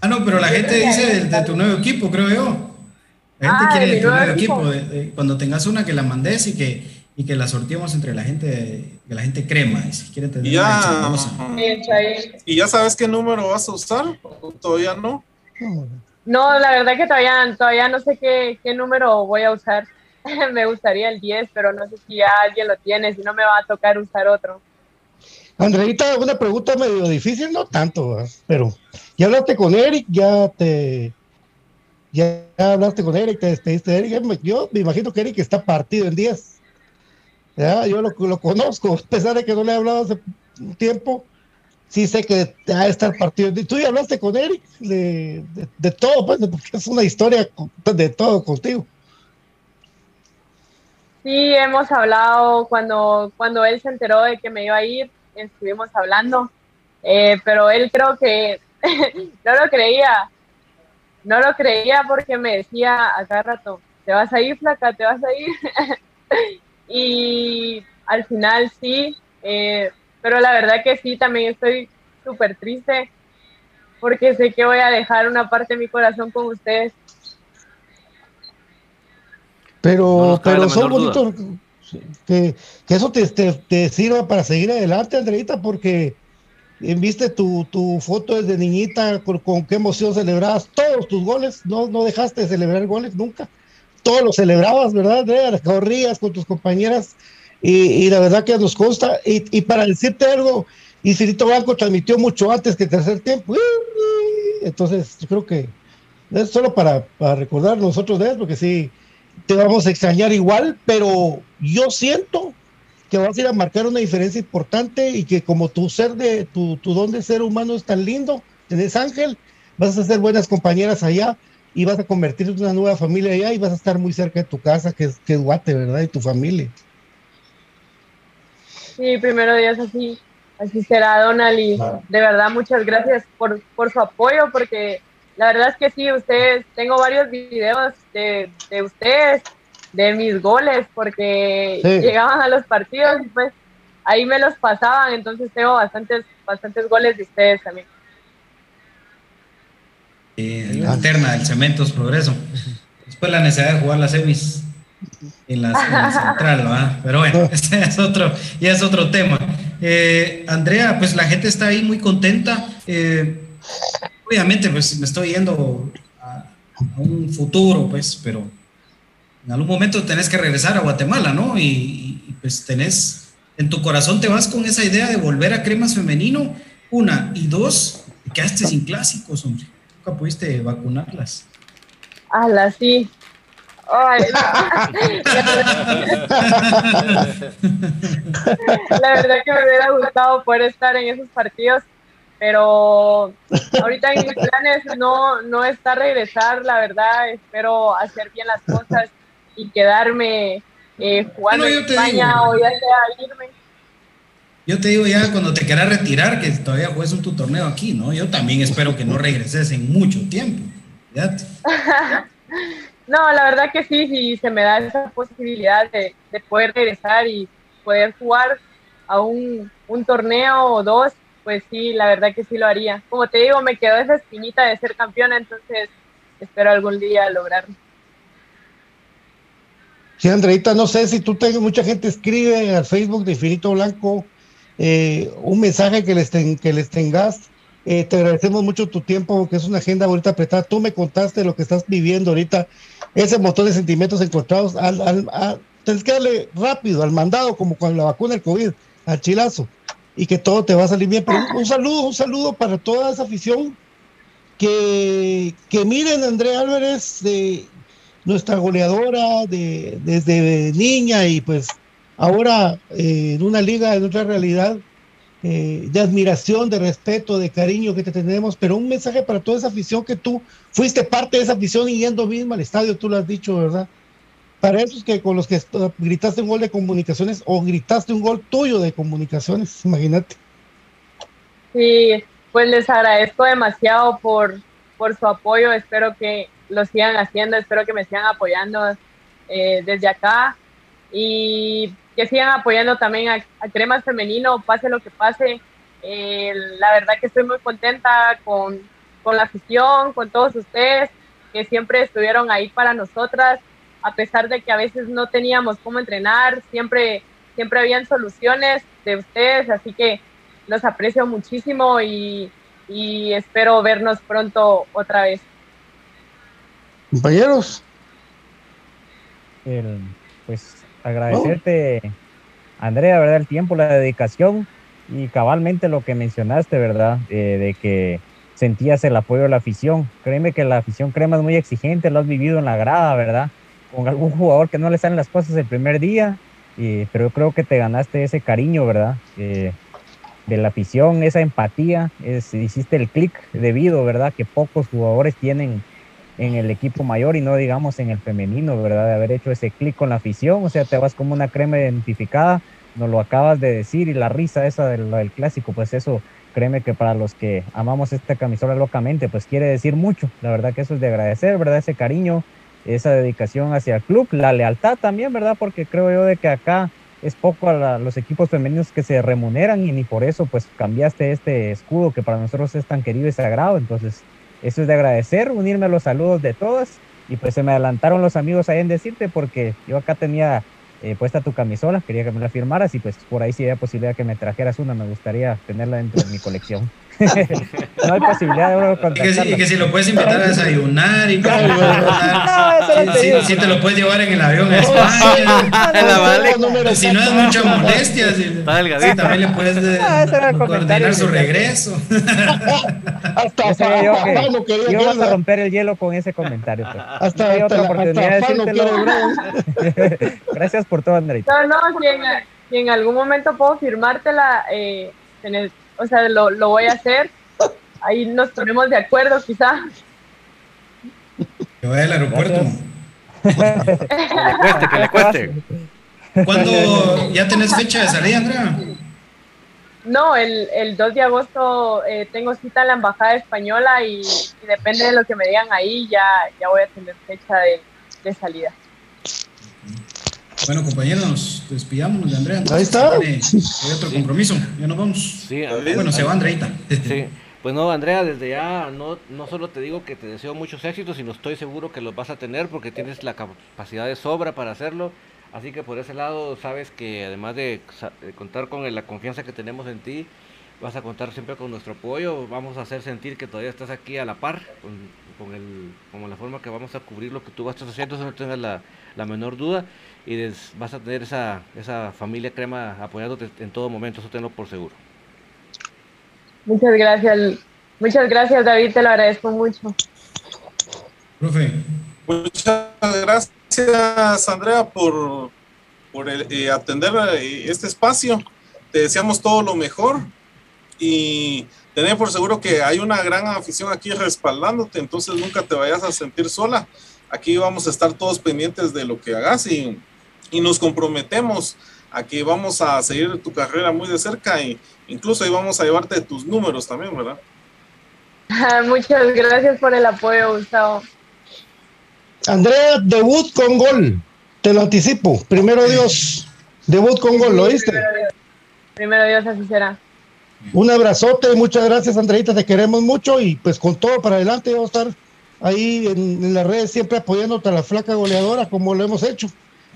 Ah, no, pero la gente dice de, tu nuevo equipo, creo yo. La gente ah, quiere de tu nuevo equipo. cuando tengas una, que la mandes y que, y que la sorteemos entre la gente, que la gente crema. Y si quiere tener ya, ¿Y ya sabes qué número vas a usar? ¿Todavía no? No, la verdad que todavía, todavía no sé qué, qué número voy a usar. me gustaría el 10, pero no sé si ya alguien lo tiene, si no me va a tocar usar otro. Andreita, una pregunta medio difícil, no tanto, pero ya hablaste con Eric, ya te ya hablaste con Eric, te despediste de Eric. Yo me imagino que Eric está partido en 10. Ya, yo lo, conozco, a pesar de que no le he hablado hace un tiempo, sí sé que va a estar partido. Tú ya hablaste con Eric de, de todo, pues, porque es una historia de todo contigo. Sí, hemos hablado cuando, cuando él se enteró de que me iba a ir, estuvimos hablando, eh, pero él creo que no lo creía, no lo creía porque me decía a cada rato, te vas a ir, flaca, te vas a ir. y al final sí, eh, pero la verdad que sí, también estoy súper triste porque sé que voy a dejar una parte de mi corazón con ustedes. Pero, pero son bonitos. Que, eso te, te, sirva para seguir adelante, Andreita, porque viste tu, tu foto desde niñita, con, qué emoción celebrabas todos tus goles, no, no dejaste de celebrar goles nunca, todos los celebrabas, ¿verdad, Andrea? Corrías con tus compañeras. Y, la verdad que nos consta, y, y para decirte algo, Infinito Blanco transmitió mucho antes que tercer tiempo, entonces yo creo que es solo para, para recordar nosotros de eso, porque sí, te vamos a extrañar igual, pero yo siento que vas a ir a marcar una diferencia importante y que como tu ser de, tu, tu don de ser humano es tan lindo, tenés ángel, vas a ser buenas compañeras allá y vas a convertirte en una nueva familia allá y vas a estar muy cerca de tu casa, que es, que es Guate, ¿verdad? Y tu familia. Sí, primero Dios, así, así será, Donald, y de verdad muchas gracias por, por su apoyo, porque la verdad es que sí, ustedes, tengo varios videos de, de ustedes, de mis goles, porque llegaban a los partidos y pues ahí me los pasaban, entonces tengo bastantes, bastantes goles de ustedes también. Eh, la alterna, el Cementos Progreso. Después la necesidad de jugar las semis en la, central, ¿verdad? Pero bueno, ese es otro, ya es otro tema. Eh, Andrea, pues la gente está ahí muy contenta. Eh, obviamente, pues me estoy yendo a, un futuro, pues, pero en algún momento tenés que regresar a Guatemala, ¿no? Y, pues tenés, en tu corazón te vas con esa idea de volver a cremas femenino, una, y dos, te quedaste sin clásicos, hombre. Nunca pudiste vacunarlas. ¡Hala, sí! La verdad que me hubiera gustado poder estar en esos partidos pero ahorita en mis planes no, no está regresar, la verdad, espero hacer bien las cosas y quedarme eh, jugando en España o ya sea irme. Yo te digo ya cuando te quieras retirar, que todavía juegues un tu torneo aquí, ¿no? Yo también espero que no regreses en mucho tiempo. no, la verdad que sí, si se me da esa posibilidad de, de poder regresar y poder jugar a un, un torneo o dos, pues sí, la verdad que sí lo haría. Como te digo, me quedó esa espinita de ser campeona, entonces espero algún día lograrlo. Sí, Andreita, no sé si tú tengas, mucha gente escribe al Facebook de Infinito Blanco eh, un mensaje que les, que les tengas. Eh, te agradecemos mucho tu tiempo, porque es una agenda ahorita apretada. Tú me contaste lo que estás viviendo ahorita, ese montón de sentimientos encontrados. Al, al, tienes que darle rápido al mandado, como con la vacuna del COVID, al chilazo y que todo te va a salir bien. Pero un saludo, un saludo para toda esa afición que, que miren a Andrea Álvarez, de nuestra goleadora de, desde niña y pues ahora eh, en una liga, en otra realidad, eh, de admiración, de respeto, de cariño que te tenemos, pero un mensaje para toda esa afición que tú fuiste parte de esa afición y yendo mismo al estadio, tú lo has dicho, ¿verdad? Para esos que con los que gritaste un gol de comunicaciones o gritaste un gol tuyo de comunicaciones, imagínate. Sí, pues les agradezco demasiado por, por su apoyo, espero que lo sigan haciendo, espero que me sigan apoyando eh, desde acá y que sigan apoyando también a, Cremas Femenino, pase lo que pase. Eh, la verdad que estoy muy contenta con, con la afición, con todos ustedes que siempre estuvieron ahí para nosotras, a pesar de que a veces no teníamos cómo entrenar, siempre, siempre habían soluciones de ustedes, así que los aprecio muchísimo y, y espero vernos pronto otra vez. Compañeros. pues agradecerte, Andrea, ¿verdad? El tiempo, la dedicación y cabalmente lo que mencionaste, ¿verdad? de que sentías el apoyo de la afición. Créeme que la afición crema es muy exigente, lo has vivido en la grada, ¿verdad? Con algún jugador que no le salen las cosas el primer día, pero yo creo que te ganaste ese cariño, ¿verdad? de la afición, esa empatía, es, hiciste el clic debido, ¿verdad? Que pocos jugadores tienen en el equipo mayor y no digamos en el femenino, ¿verdad? De haber hecho ese clic con la afición, o sea, te vas como una crema identificada, nos lo acabas de decir y la risa esa del, del clásico, pues eso, créeme que para los que amamos esta camisola locamente, pues quiere decir mucho, la verdad que eso es de agradecer, ¿verdad? Ese cariño, esa dedicación hacia el club, la lealtad también, ¿verdad? Porque creo yo de que acá es poco a los equipos femeninos que se remuneran y ni por eso pues cambiaste este escudo que para nosotros es tan querido y sagrado, entonces eso es de agradecer, unirme a los saludos de todas. Y pues se me adelantaron los amigos ahí en decirte porque yo acá tenía eh, puesta tu camisola, quería que me la firmaras y pues por ahí si había posibilidad que me trajeras una, me gustaría tenerla dentro de mi colección. No hay posibilidad de uno y, y que, si lo puedes invitar a desayunar y no, si, si, te lo puedes llevar en el avión a España. si no es mucha molestia, si, también le puedes de, coordinar su regreso. hasta, hasta yo que, yo vas a romper el hielo con ese comentario. Pues. Hasta, hay otra oportunidad de Gracias por todo, Andreita. No, no, si en, si en algún momento puedo firmártela eh, en el o sea, lo, lo voy a hacer. Ahí nos ponemos de acuerdo, quizá. Que vaya al aeropuerto. que le cueste, que le cueste. ¿Cuándo ya tenés fecha de salida, Andrea? No, el, el 2 de agosto eh, tengo cita en la Embajada Española y, depende de lo que me digan ahí, ya, ya voy a tener fecha de, de salida. Bueno, compañeros, nos despidamos de Andrea. Ahí está. Hay otro compromiso, ya nos vamos. Sí, bueno, se va Andreita. Sí. Pues no, Andrea, desde ya no, no solo te digo que te deseo muchos éxitos, sino estoy seguro que los vas a tener porque tienes la capacidad de sobra para hacerlo. Así que por ese lado sabes que además de, contar con la confianza que tenemos en ti, vas a contar siempre con nuestro apoyo. Vamos a hacer sentir que todavía estás aquí a la par con, con, el, con la forma que vamos a cubrir lo que tú vas haciendo, eso no tengas la, la menor duda y vas a tener esa, esa familia crema apoyándote en todo momento, eso tenlo por seguro. Muchas gracias, muchas gracias David, te lo agradezco mucho. Profe. Muchas gracias Andrea por, por eh, atender eh, este espacio. Te deseamos todo lo mejor y tener por seguro que hay una gran afición aquí respaldándote, entonces nunca te vayas a sentir sola. Aquí vamos a estar todos pendientes de lo que hagas y y nos comprometemos a que vamos a seguir tu carrera muy de cerca e incluso ahí vamos a llevarte tus números también, ¿verdad? Muchas gracias por el apoyo, Gustavo. Andrea, debut con gol, te lo anticipo. Primero Dios, debut con gol, ¿lo oíste? Primero Dios, así será. Un abrazote, muchas gracias Andreita, te queremos mucho y pues con todo para adelante vamos a estar ahí en, en las redes siempre apoyándote a la flaca goleadora como lo hemos hecho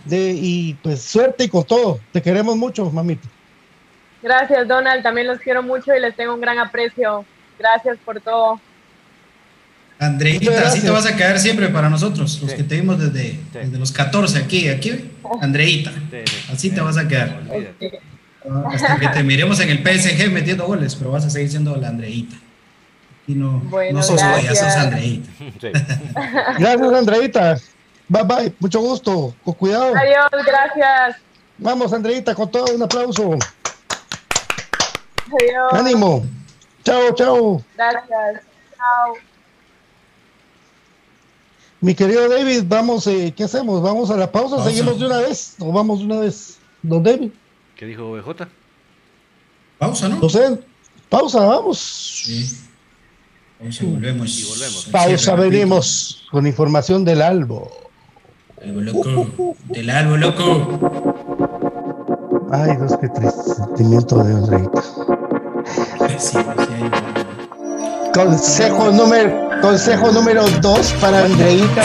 de, y pues suerte y con todo. Te queremos mucho, mamita. Gracias, Donald. También los quiero mucho y les tengo un gran aprecio. Gracias por todo. Andreita, así te vas a quedar siempre para nosotros, los que te vimos desde, desde, los 14 aquí, aquí, Andreita, así te vas a quedar. Hasta que te miremos en el PSG metiendo goles, pero vas a seguir siendo la Andreita. Aquí no, no sos gracias. sos Andreita. Gracias, Andreita. Bye bye, mucho gusto, con cuidado. Adiós, gracias. Vamos, Andreita, con todo un aplauso. Adiós. Ánimo. Chao, chao. Gracias. Chao. Mi querido David, vamos, eh, ¿qué hacemos? ¿Vamos a la pausa? ¿Seguimos de una vez? ¿O vamos de una vez? Don David. ¿Qué dijo BJ? Pausa, ¿no? No sé. Pausa, vamos. Sí. Pausa, volvemos. Y volvemos. Pausa, venimos con información del Albo. Albo loco. Del Albo loco. Ay, Dios, qué triste sentimiento de Andreita. Sí, sí, hay... Consejo número, consejo número dos para Andreita.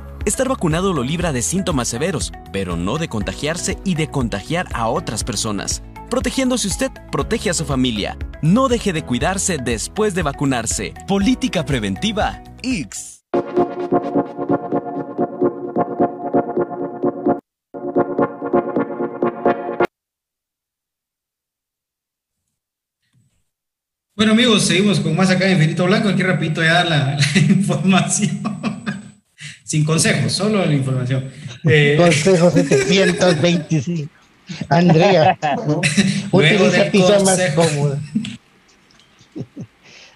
Estar vacunado lo libra de síntomas severos, pero no de contagiarse y de contagiar a otras personas. Protegiéndose usted, protege a su familia. No deje de cuidarse después de vacunarse. Política preventiva X. Bueno amigos, seguimos con más acá en Infinito Blanco. Aquí repito ya la información. Sin consejos, solo la información. Eh, Consejo 725. Andrea, utiliza cómodas.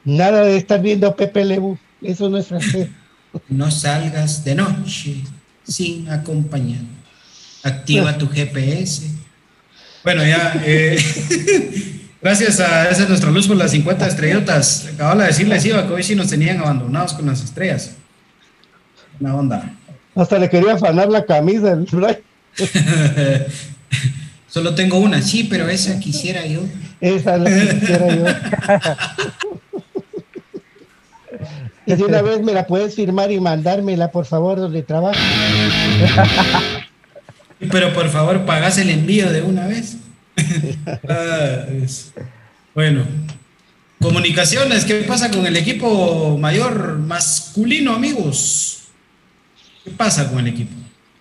Nada de estar viendo Pepe Lebu, eso no es francés. No salgas de noche sin acompañar. Activa tu GPS. Bueno, ya. Eh, gracias a esa nuestra luz por las 50 estrellotas. Acababa de decirles, Iba, que hoy sí nos tenían abandonados con las estrellas. Una onda. Hasta le quería afanar la camisa. el Brian. Solo tengo una, sí, pero esa quisiera yo. Esa la quisiera yo. Y de una vez me la puedes firmar y mandármela, por favor, donde trabajo. Pero por favor, pagas el envío de una vez. Ah, Bueno, comunicaciones, ¿qué pasa con el equipo mayor masculino, amigos? ¿Qué pasa con el equipo?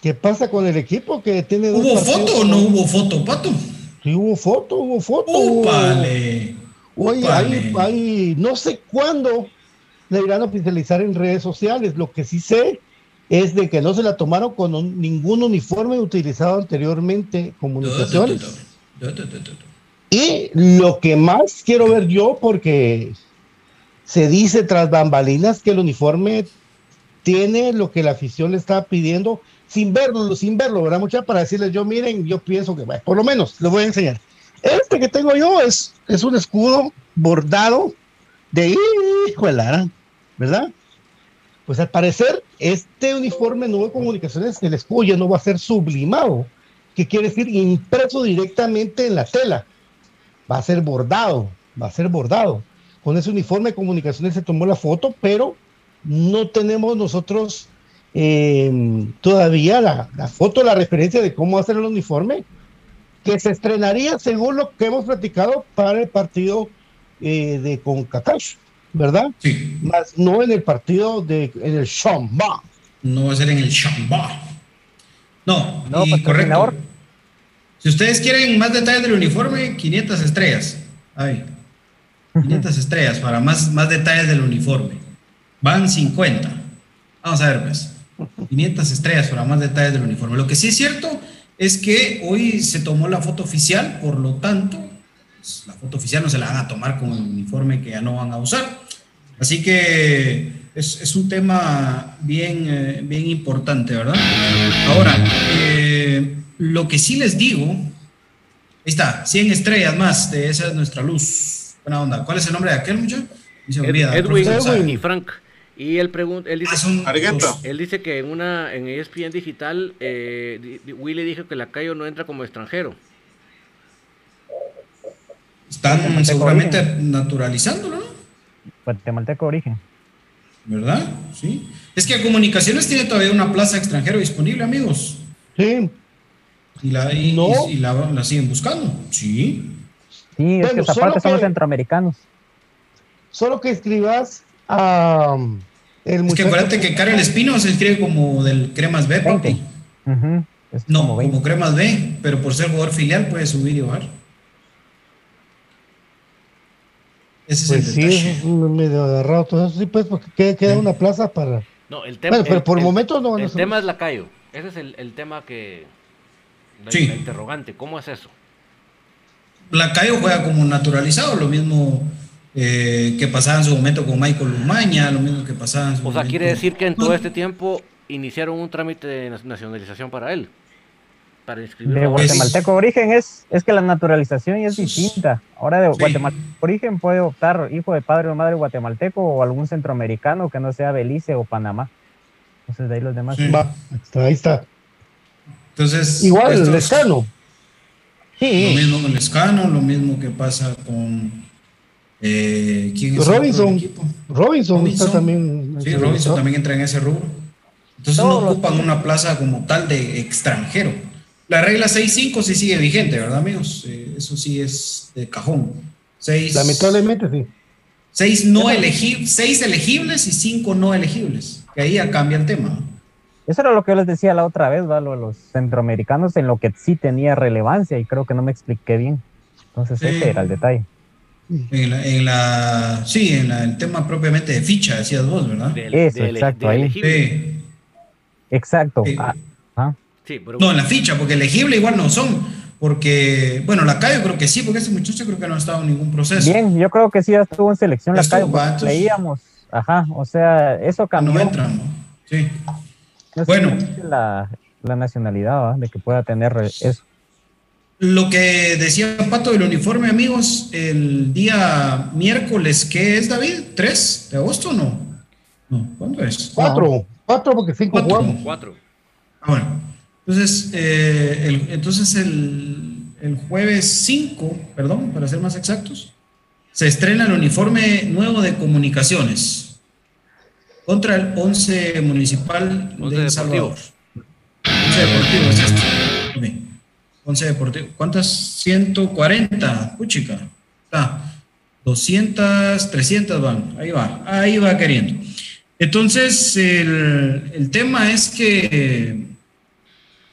¿Qué pasa con el equipo que tiene dos ¿Hubo partidos? foto o no hubo foto, Pato? Sí, hubo foto, hubo foto. ¡Upale! Oye, ahí, no sé cuándo la irán a oficializar en redes sociales. Lo que sí sé es de que no se la tomaron con ningún uniforme utilizado anteriormente comunicaciones. Y lo que más quiero ver yo, porque se dice tras bambalinas que el uniforme tiene lo que la afición le está pidiendo, sin verlo, sin verlo, ¿verdad? Mucha para decirles yo, miren, yo pienso que, por lo menos, les voy a enseñar. Este que tengo yo es, es un escudo bordado de de ¿verdad? Pues al parecer, este uniforme nuevo de comunicaciones, el escudo ya no va a ser sublimado, que quiere decir impreso directamente en la tela. Va a ser bordado, va a ser bordado. Con ese uniforme de comunicaciones se tomó la foto, pero no tenemos nosotros eh, todavía la, la, foto, la referencia de cómo hacer el uniforme, que se estrenaría según lo que hemos platicado para el partido eh, de CONCACAF, ¿verdad? Sí. Más no en el partido de en el Chamba. No va a ser en el Chamba. No, no y correcto. Si ustedes quieren más detalles del uniforme, 500 estrellas. Ay, 500 estrellas para más, más detalles del uniforme. Van 50. Vamos a ver, pues. 500 estrellas para más detalles del uniforme. Lo que sí es cierto es que hoy se tomó la foto oficial, por lo tanto, pues, la foto oficial no se la van a tomar con el uniforme que ya no van a usar. Así que es, es un tema bien, eh, bien importante, ¿verdad? Ahora, eh, lo que sí les digo, ahí está, 100 estrellas más, de esa es nuestra luz. Buena onda. ¿Cuál es el nombre de aquel muchacho? Edwin y Frank. Y él pregunta, él dice, él dice que en una en ESPN digital eh, Willy dijo que Lacayo no entra como extranjero. Están seguramente naturalizándolo, ¿no? Guatemalteco origen. ¿Verdad? Sí. Es que Comunicaciones tiene todavía una plaza extranjero disponible, amigos. Sí. Y la, y, la, siguen buscando. Sí. Sí, es que esa parte son los centroamericanos. Solo que escribas a el Es que acuérdate que Karel Espino se escribe como del Cremas B, papi. no, como, Cremas B, pero por ser jugador filial puede subir y bajar. Ese es pues el sí, es medio agarrado todo eso, sí, pues, porque queda, una plaza para. No, el tema. Bueno, pero por el, momento no. El tema es la Lacayo. Ese es el, el tema que. sí. la interrogante. ¿Cómo es eso? Lacayo juega como naturalizado, lo mismo eh, que pasaba en su momento con Michael Lumaña, lo mismo que pasaba en su O sea, quiere decir que en todo este tiempo iniciaron un trámite de nacionalización para él. Para inscribirlo. De guatemalteco origen es, es que la naturalización es distinta. Ahora de guatemalteco origen puede optar hijo de padre o madre guatemalteco o algún centroamericano que no sea Belice o Panamá. Entonces de ahí los demás. ahí está. Entonces, igual el escano. Sí. Lo mismo con el escano, lo mismo que pasa con eh, ¿Quién es Robinson, Robinson, Robinson, también. Sí, Robinson también entra en ese rubro. Entonces no ocupan una plaza como tal de extranjero. La regla 6-5 sí sigue vigente, ¿verdad, amigos? Eh, eso sí es de cajón. Seis, Lamentablemente sí. Seis, no elegibles, seis elegibles y cinco no elegibles. Que ahí ya cambia el tema. Eso era lo que yo les decía la otra vez, ¿vale? los centroamericanos, en lo que sí tenía relevancia y creo que no me expliqué bien. Entonces ese era el detalle. En la, sí, en el tema propiamente de ficha, decías vos, ¿verdad? Eso, exacto, ahí. Sí. Exacto. Ah, ah. No, en la ficha, porque elegible igual no son, porque, bueno, la Cayo creo que sí, porque ese muchacho creo que no ha estado en ningún proceso. Bien, yo creo que sí estuvo en selección la Cayo, leíamos, ajá, o sea, eso cambió. No entran, ¿no? Sí. bueno. La, la nacionalidad, de que pueda tener eso. Lo que decía Pato del uniforme, amigos, el día miércoles, ¿qué es, David? ¿3 de agosto o no? No, ¿cuándo es? Cuatro, cuatro porque cinco cuatro. Cuatro. Ah, bueno. Entonces, eh, el, entonces el, el jueves 5, perdón, para ser más exactos, se estrena el uniforme nuevo de comunicaciones contra el 11 municipal de El Salvador. 11 deportivo es esto. Once Deportivo. ¿Cuántas? 140. Puchica. Está. 200, 300 van. Ahí va. Ahí va queriendo. Entonces, el, tema es que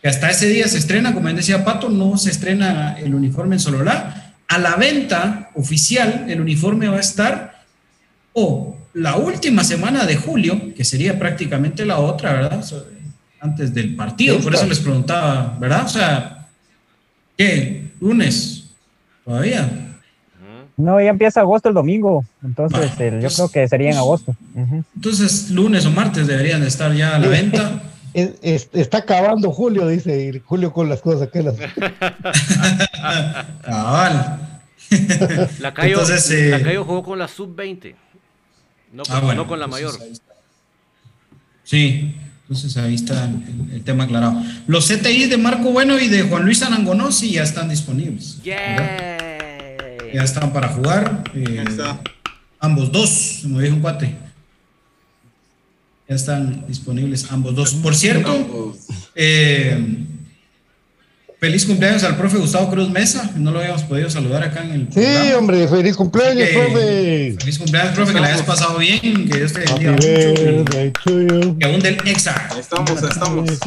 que hasta ese día se estrena, como decía Pato, no se estrena el uniforme en Sololá. A la venta oficial, el uniforme va a estar o la última semana de julio, que sería prácticamente la otra, ¿verdad? Antes del partido, por eso les preguntaba, ¿verdad? O sea, ¿qué? ¿Lunes? ¿Todavía? No, ya empieza agosto el domingo, entonces yo pues creo que sería en agosto. Entonces, lunes o martes deberían de estar ya a la venta. está acabando Julio, dice Julio con las cosas aquellas. Cabal. La Cayo, Entonces, eh, la Cayo jugó con la sub-20, no, ah, no, con la mayor. Sí, entonces ahí está el, tema aclarado. Los CTI de Marco Bueno y de Juan Luis Anangonosi ya están disponibles. Yeah. Ya están para jugar. Eh, ambos dos, me dijo un cuate. Ya están disponibles ambos dos. Por cierto, eh, feliz cumpleaños al profe Gustavo Cruz Mesa. No lo habíamos podido saludar acá en el. Sí, hombre, feliz cumpleaños, profe. Feliz cumpleaños, profe, que la hayas pasado bien, que Dios te bendiga mucho. Que aún del exa. Ahí estamos, ahí estamos.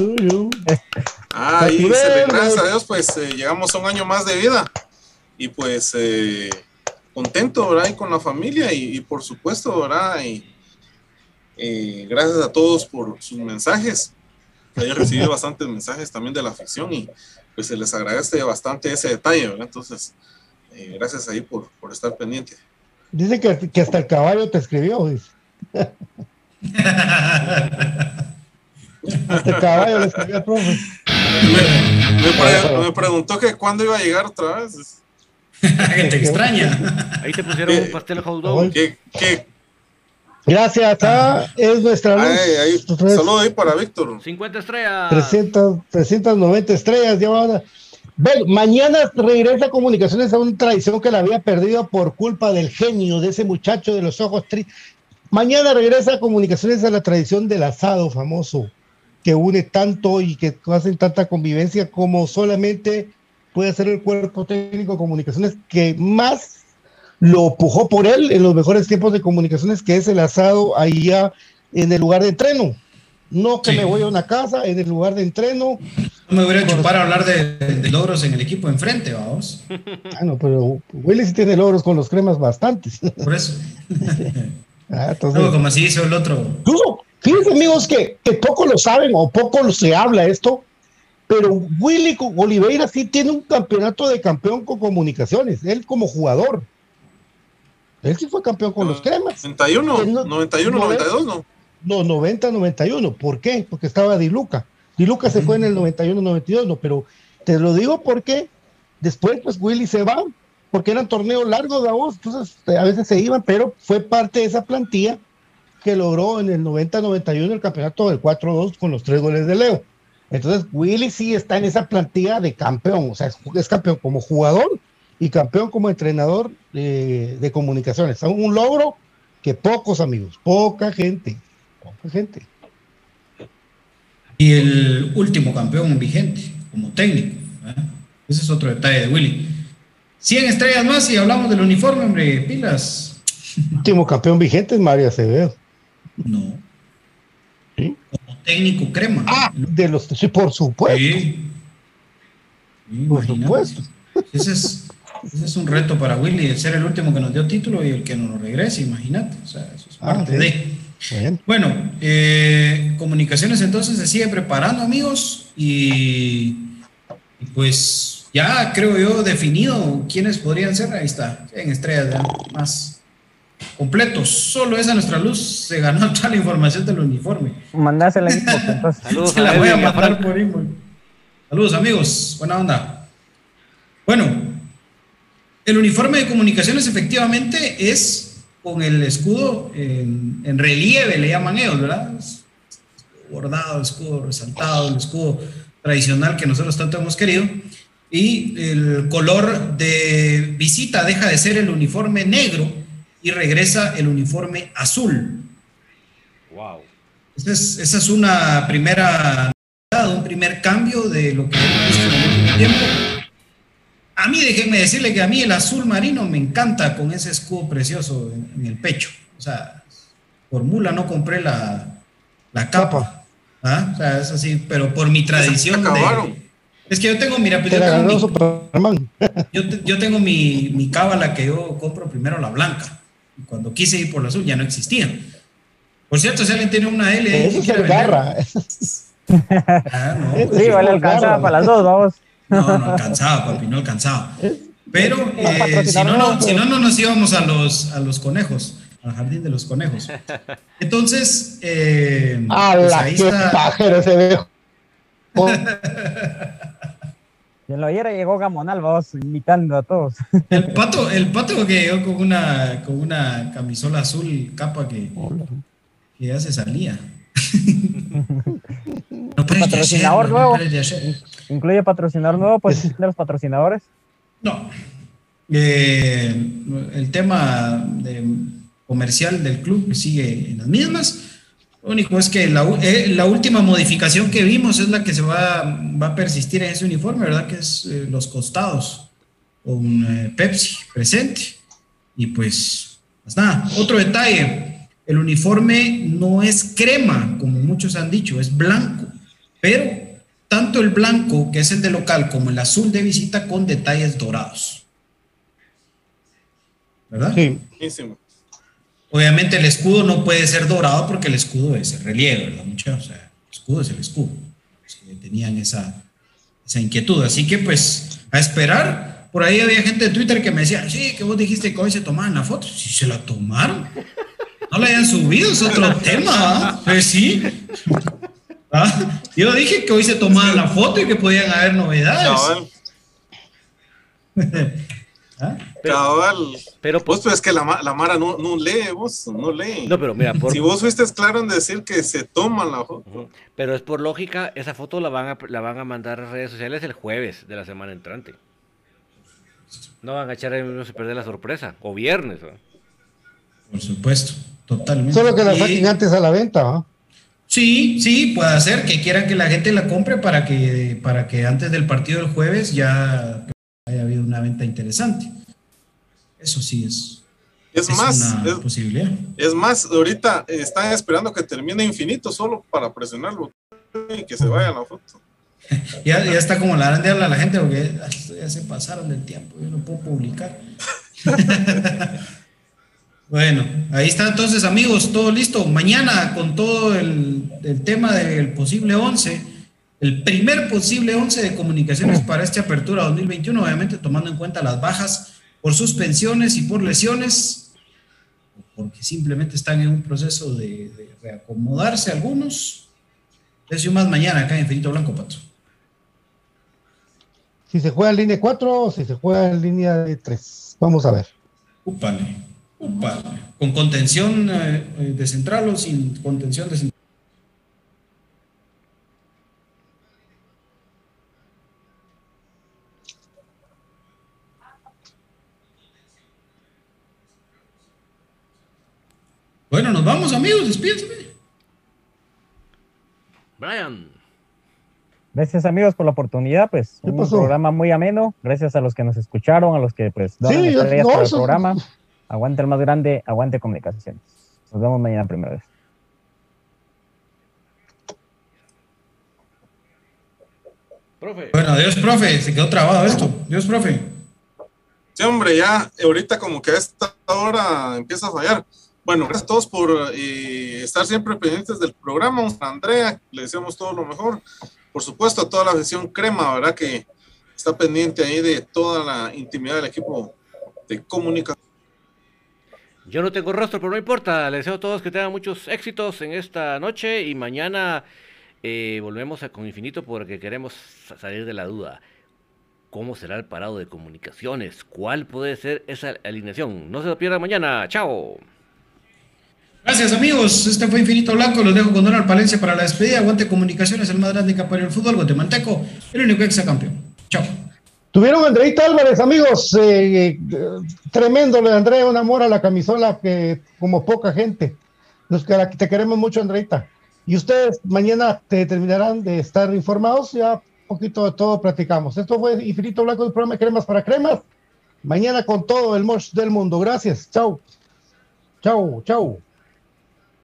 Ah, y gracias a Dios, pues eh, llegamos a un año más de vida y pues eh, contento, ¿verdad? Y con la familia y, por supuesto, ¿verdad? Y eh, gracias a todos por sus mensajes. He recibido bastantes mensajes también de la afición y pues se les agradece bastante ese detalle, ¿verdad? Entonces, eh, gracias ahí por, por, estar pendiente. Dice que, que, hasta el caballo te escribió, dice. hasta el caballo le escribió al profe. Me, me, preguntó que cuándo iba a llegar otra vez. que te extraña. Ahí te pusieron un pastel hot ¿Qué, qué? Gracias, ah, es nuestra luz. Ahí, Saludos ahí para Víctor. 50 estrellas. 300, 390 estrellas, ya van Bueno, mañana regresa Comunicaciones a una tradición que la había perdido por culpa del genio de ese muchacho de los ojos tristes. Mañana regresa Comunicaciones a la tradición del asado famoso, que une tanto y que hacen tanta convivencia como solamente puede ser el cuerpo técnico de comunicaciones que más lo pujó por él en los mejores tiempos de comunicaciones, que es el asado allá en el lugar de entreno. No que me voy a una casa, en el lugar de entreno. No me voy a chupar a hablar de, logros en el equipo enfrente, vamos. Ah, no, pero Willy sí tiene logros con los cremas bastantes. Por eso. ah, entonces, no, como así hizo el otro. Incluso, fíjense amigos que, que poco lo saben o poco se habla esto, pero Willy Oliveira sí tiene un campeonato de campeón con comunicaciones, él como jugador. Él sí fue campeón con los cremas. 91, 91, 92, ¿no? No, 90, 91. ¿Por qué? Porque estaba Diluca. Diluca se fue en el 91, 92, no, pero te lo digo porque después, pues Willy se va, porque eran torneos largos de voz, entonces a veces se iban, pero fue parte de esa plantilla que logró en el 90, 91 el campeonato del 4-2 con los tres goles de Leo. Entonces, Willy sí está en esa plantilla de campeón, o sea, es, campeón como jugador y campeón como entrenador de, comunicaciones. Es un logro que pocos amigos, poca gente, poca gente. Y el último campeón vigente como técnico. Ese es otro detalle de Willy. 100 estrellas más y hablamos del uniforme, hombre, pilas. Último campeón vigente es María Acevedo. No técnico crema. Ah, de los, sí, por supuesto. Sí. por supuesto. Ese es, ese es, un reto para Willy, el ser el último que nos dio título y el que no nos regrese, imagínate. O sea, eso es ah, parte de. Bueno, eh, comunicaciones entonces se sigue preparando, amigos, y, pues ya creo yo definido quiénes podrían ser. Ahí está, en estrellas más completos. Solo esa nuestra luz se ganó toda la información del uniforme. Mandásela. Saludos. Se la voy a mandar por email. Saludos amigos, buena onda. Bueno, el uniforme de comunicaciones efectivamente es con el escudo en, relieve, le llaman ellos, ¿verdad? Bordado, escudo resaltado, el escudo tradicional que nosotros tanto hemos querido. Y el color de visita deja de ser el uniforme negro y regresa el uniforme azul. Wow. Esa es, esa es una primera, un primer cambio de lo que hemos visto en el último tiempo. A mí, déjenme decirle que a mí el azul marino me encanta con ese escudo precioso en, el pecho. O sea, por mula no compré la, la capa. ¿Ah? O sea, es así, pero por mi tradición. De, es que yo tengo, mira, pues yo tengo, mi, mi, cábala que yo compro primero la blanca. Y cuando quise ir por la azul ya no existía. Por cierto, si alguien tiene una L. Eso se garra. Ah, no, sí, vale, alcanzaba para las dos, vamos. No, no alcanzaba, papi, no alcanzaba. Pero eh, si, no, no, si no, no nos íbamos a los, a los conejos al jardín de los conejos. Entonces, eh, pues ahí está. pajero ese viejo. Y en lo ayer llegó Gamonal, vamos invitando a todos. El pato, el pato que llegó con una, con una camisola azul, capa que, que ya se salía. no patrocinador nuevo. ¿Incluye patrocinador nuevo? ¿Pues de los patrocinadores? No. Eh, el tema de comercial del club sigue en las mismas. Lo único es que la, eh, la, última modificación que vimos es la que se va, va a persistir en ese uniforme, ¿verdad? Que es eh, los costados con Pepsi presente. Y pues, pues nada, otro detalle, el uniforme no es crema, como muchos han dicho, es blanco, pero tanto el blanco, que es el de local, como el azul de visita con detalles dorados. ¿Verdad? Sí. Obviamente el escudo no puede ser dorado porque el escudo es el relieve, ¿verdad, muchachos? O sea, el escudo es el escudo. tenían esa, esa inquietud. Así que pues a esperar. Por ahí había gente de Twitter que me decía, sí, que vos dijiste que hoy se tomaban la foto. Si se la tomaron. No la hayan subido, es otro tema. ¿ah? Pues sí. ¿Ah? Yo dije que hoy se tomaban la foto y que podían haber novedades. ¿Ah? Cabal. Pero vos, pues es que la, la Mara no, no, lee, vos no lee. No, pero mira, si vos fuiste claro en decir que se toman la foto. Pero es por lógica, esa foto la van a, la van a mandar a redes sociales el jueves de la semana entrante. No van a echar el mismo se pierde la sorpresa. O viernes. Por supuesto, totalmente. Solo que la saquen antes a la venta, Sí, sí, puede ser que quieran que la gente la compre para que, para que antes del partido del jueves ya haya habido una venta interesante. Eso sí es. Es, más, una posibilidad. Es más, ahorita están esperando que termine infinito solo para presionarlo y que se vaya la foto. ya, ya está como la grande habla la gente porque ya se pasaron del tiempo, yo no puedo publicar. bueno, ahí está entonces amigos, todo listo. Mañana con todo el, el tema del posible 11 el primer posible 11 de comunicaciones para esta apertura 2021, obviamente tomando en cuenta las bajas por suspensiones y por lesiones, porque simplemente están en un proceso de, reacomodarse algunos. Eso más mañana acá en Infinito Blanco, Pato. Si se juega en línea 4 o si se juega en línea de 3. Vamos a ver. Upale. Con contención eh, de central o sin contención de central. Bueno, nos vamos, amigos, despídense. Brian. Gracias amigos por la oportunidad, pues un programa muy ameno, gracias a los que nos escucharon, a los que pues donan sí, estrellas no, el programa. Aguante el más grande, aguante comunicaciones. Nos vemos mañana primera vez. Profe. Bueno, adiós, profe, se quedó trabado esto. Adiós, profe. Sí, hombre, ya ahorita como que a esta hora empieza a fallar. Bueno, gracias a todos por eh, estar siempre pendientes del programa. A Andrea, le deseamos todo lo mejor. Por supuesto, a toda la sesión crema, ¿verdad? Que está pendiente ahí de toda la intimidad del equipo de comunicación. Yo no tengo rostro, pero no importa. Les deseo a todos que tengan muchos éxitos en esta noche y mañana eh, volvemos a con Infinito porque queremos salir de la duda. ¿Cómo será el parado de comunicaciones? ¿Cuál puede ser esa alineación? No se lo pierdan mañana. ¡Chao! Gracias amigos, este fue Infinito Blanco, los dejo con Donald Palencia para la despedida, Aguante Comunicaciones, el más grande que apoya el fútbol, guatemalteco, el único ex campeón. Chao. Tuvieron Andreita Álvarez, amigos, eh, eh, tremendo le Andrea, un amor a la camisola que como poca gente. Los que te queremos mucho, Andreita. Y ustedes mañana te terminarán de estar informados, ya poquito de todo platicamos. Esto fue Infinito Blanco, el programa de Cremas para Cremas. Mañana con todo el mosh del mundo. Gracias. Chao. Chao, chao.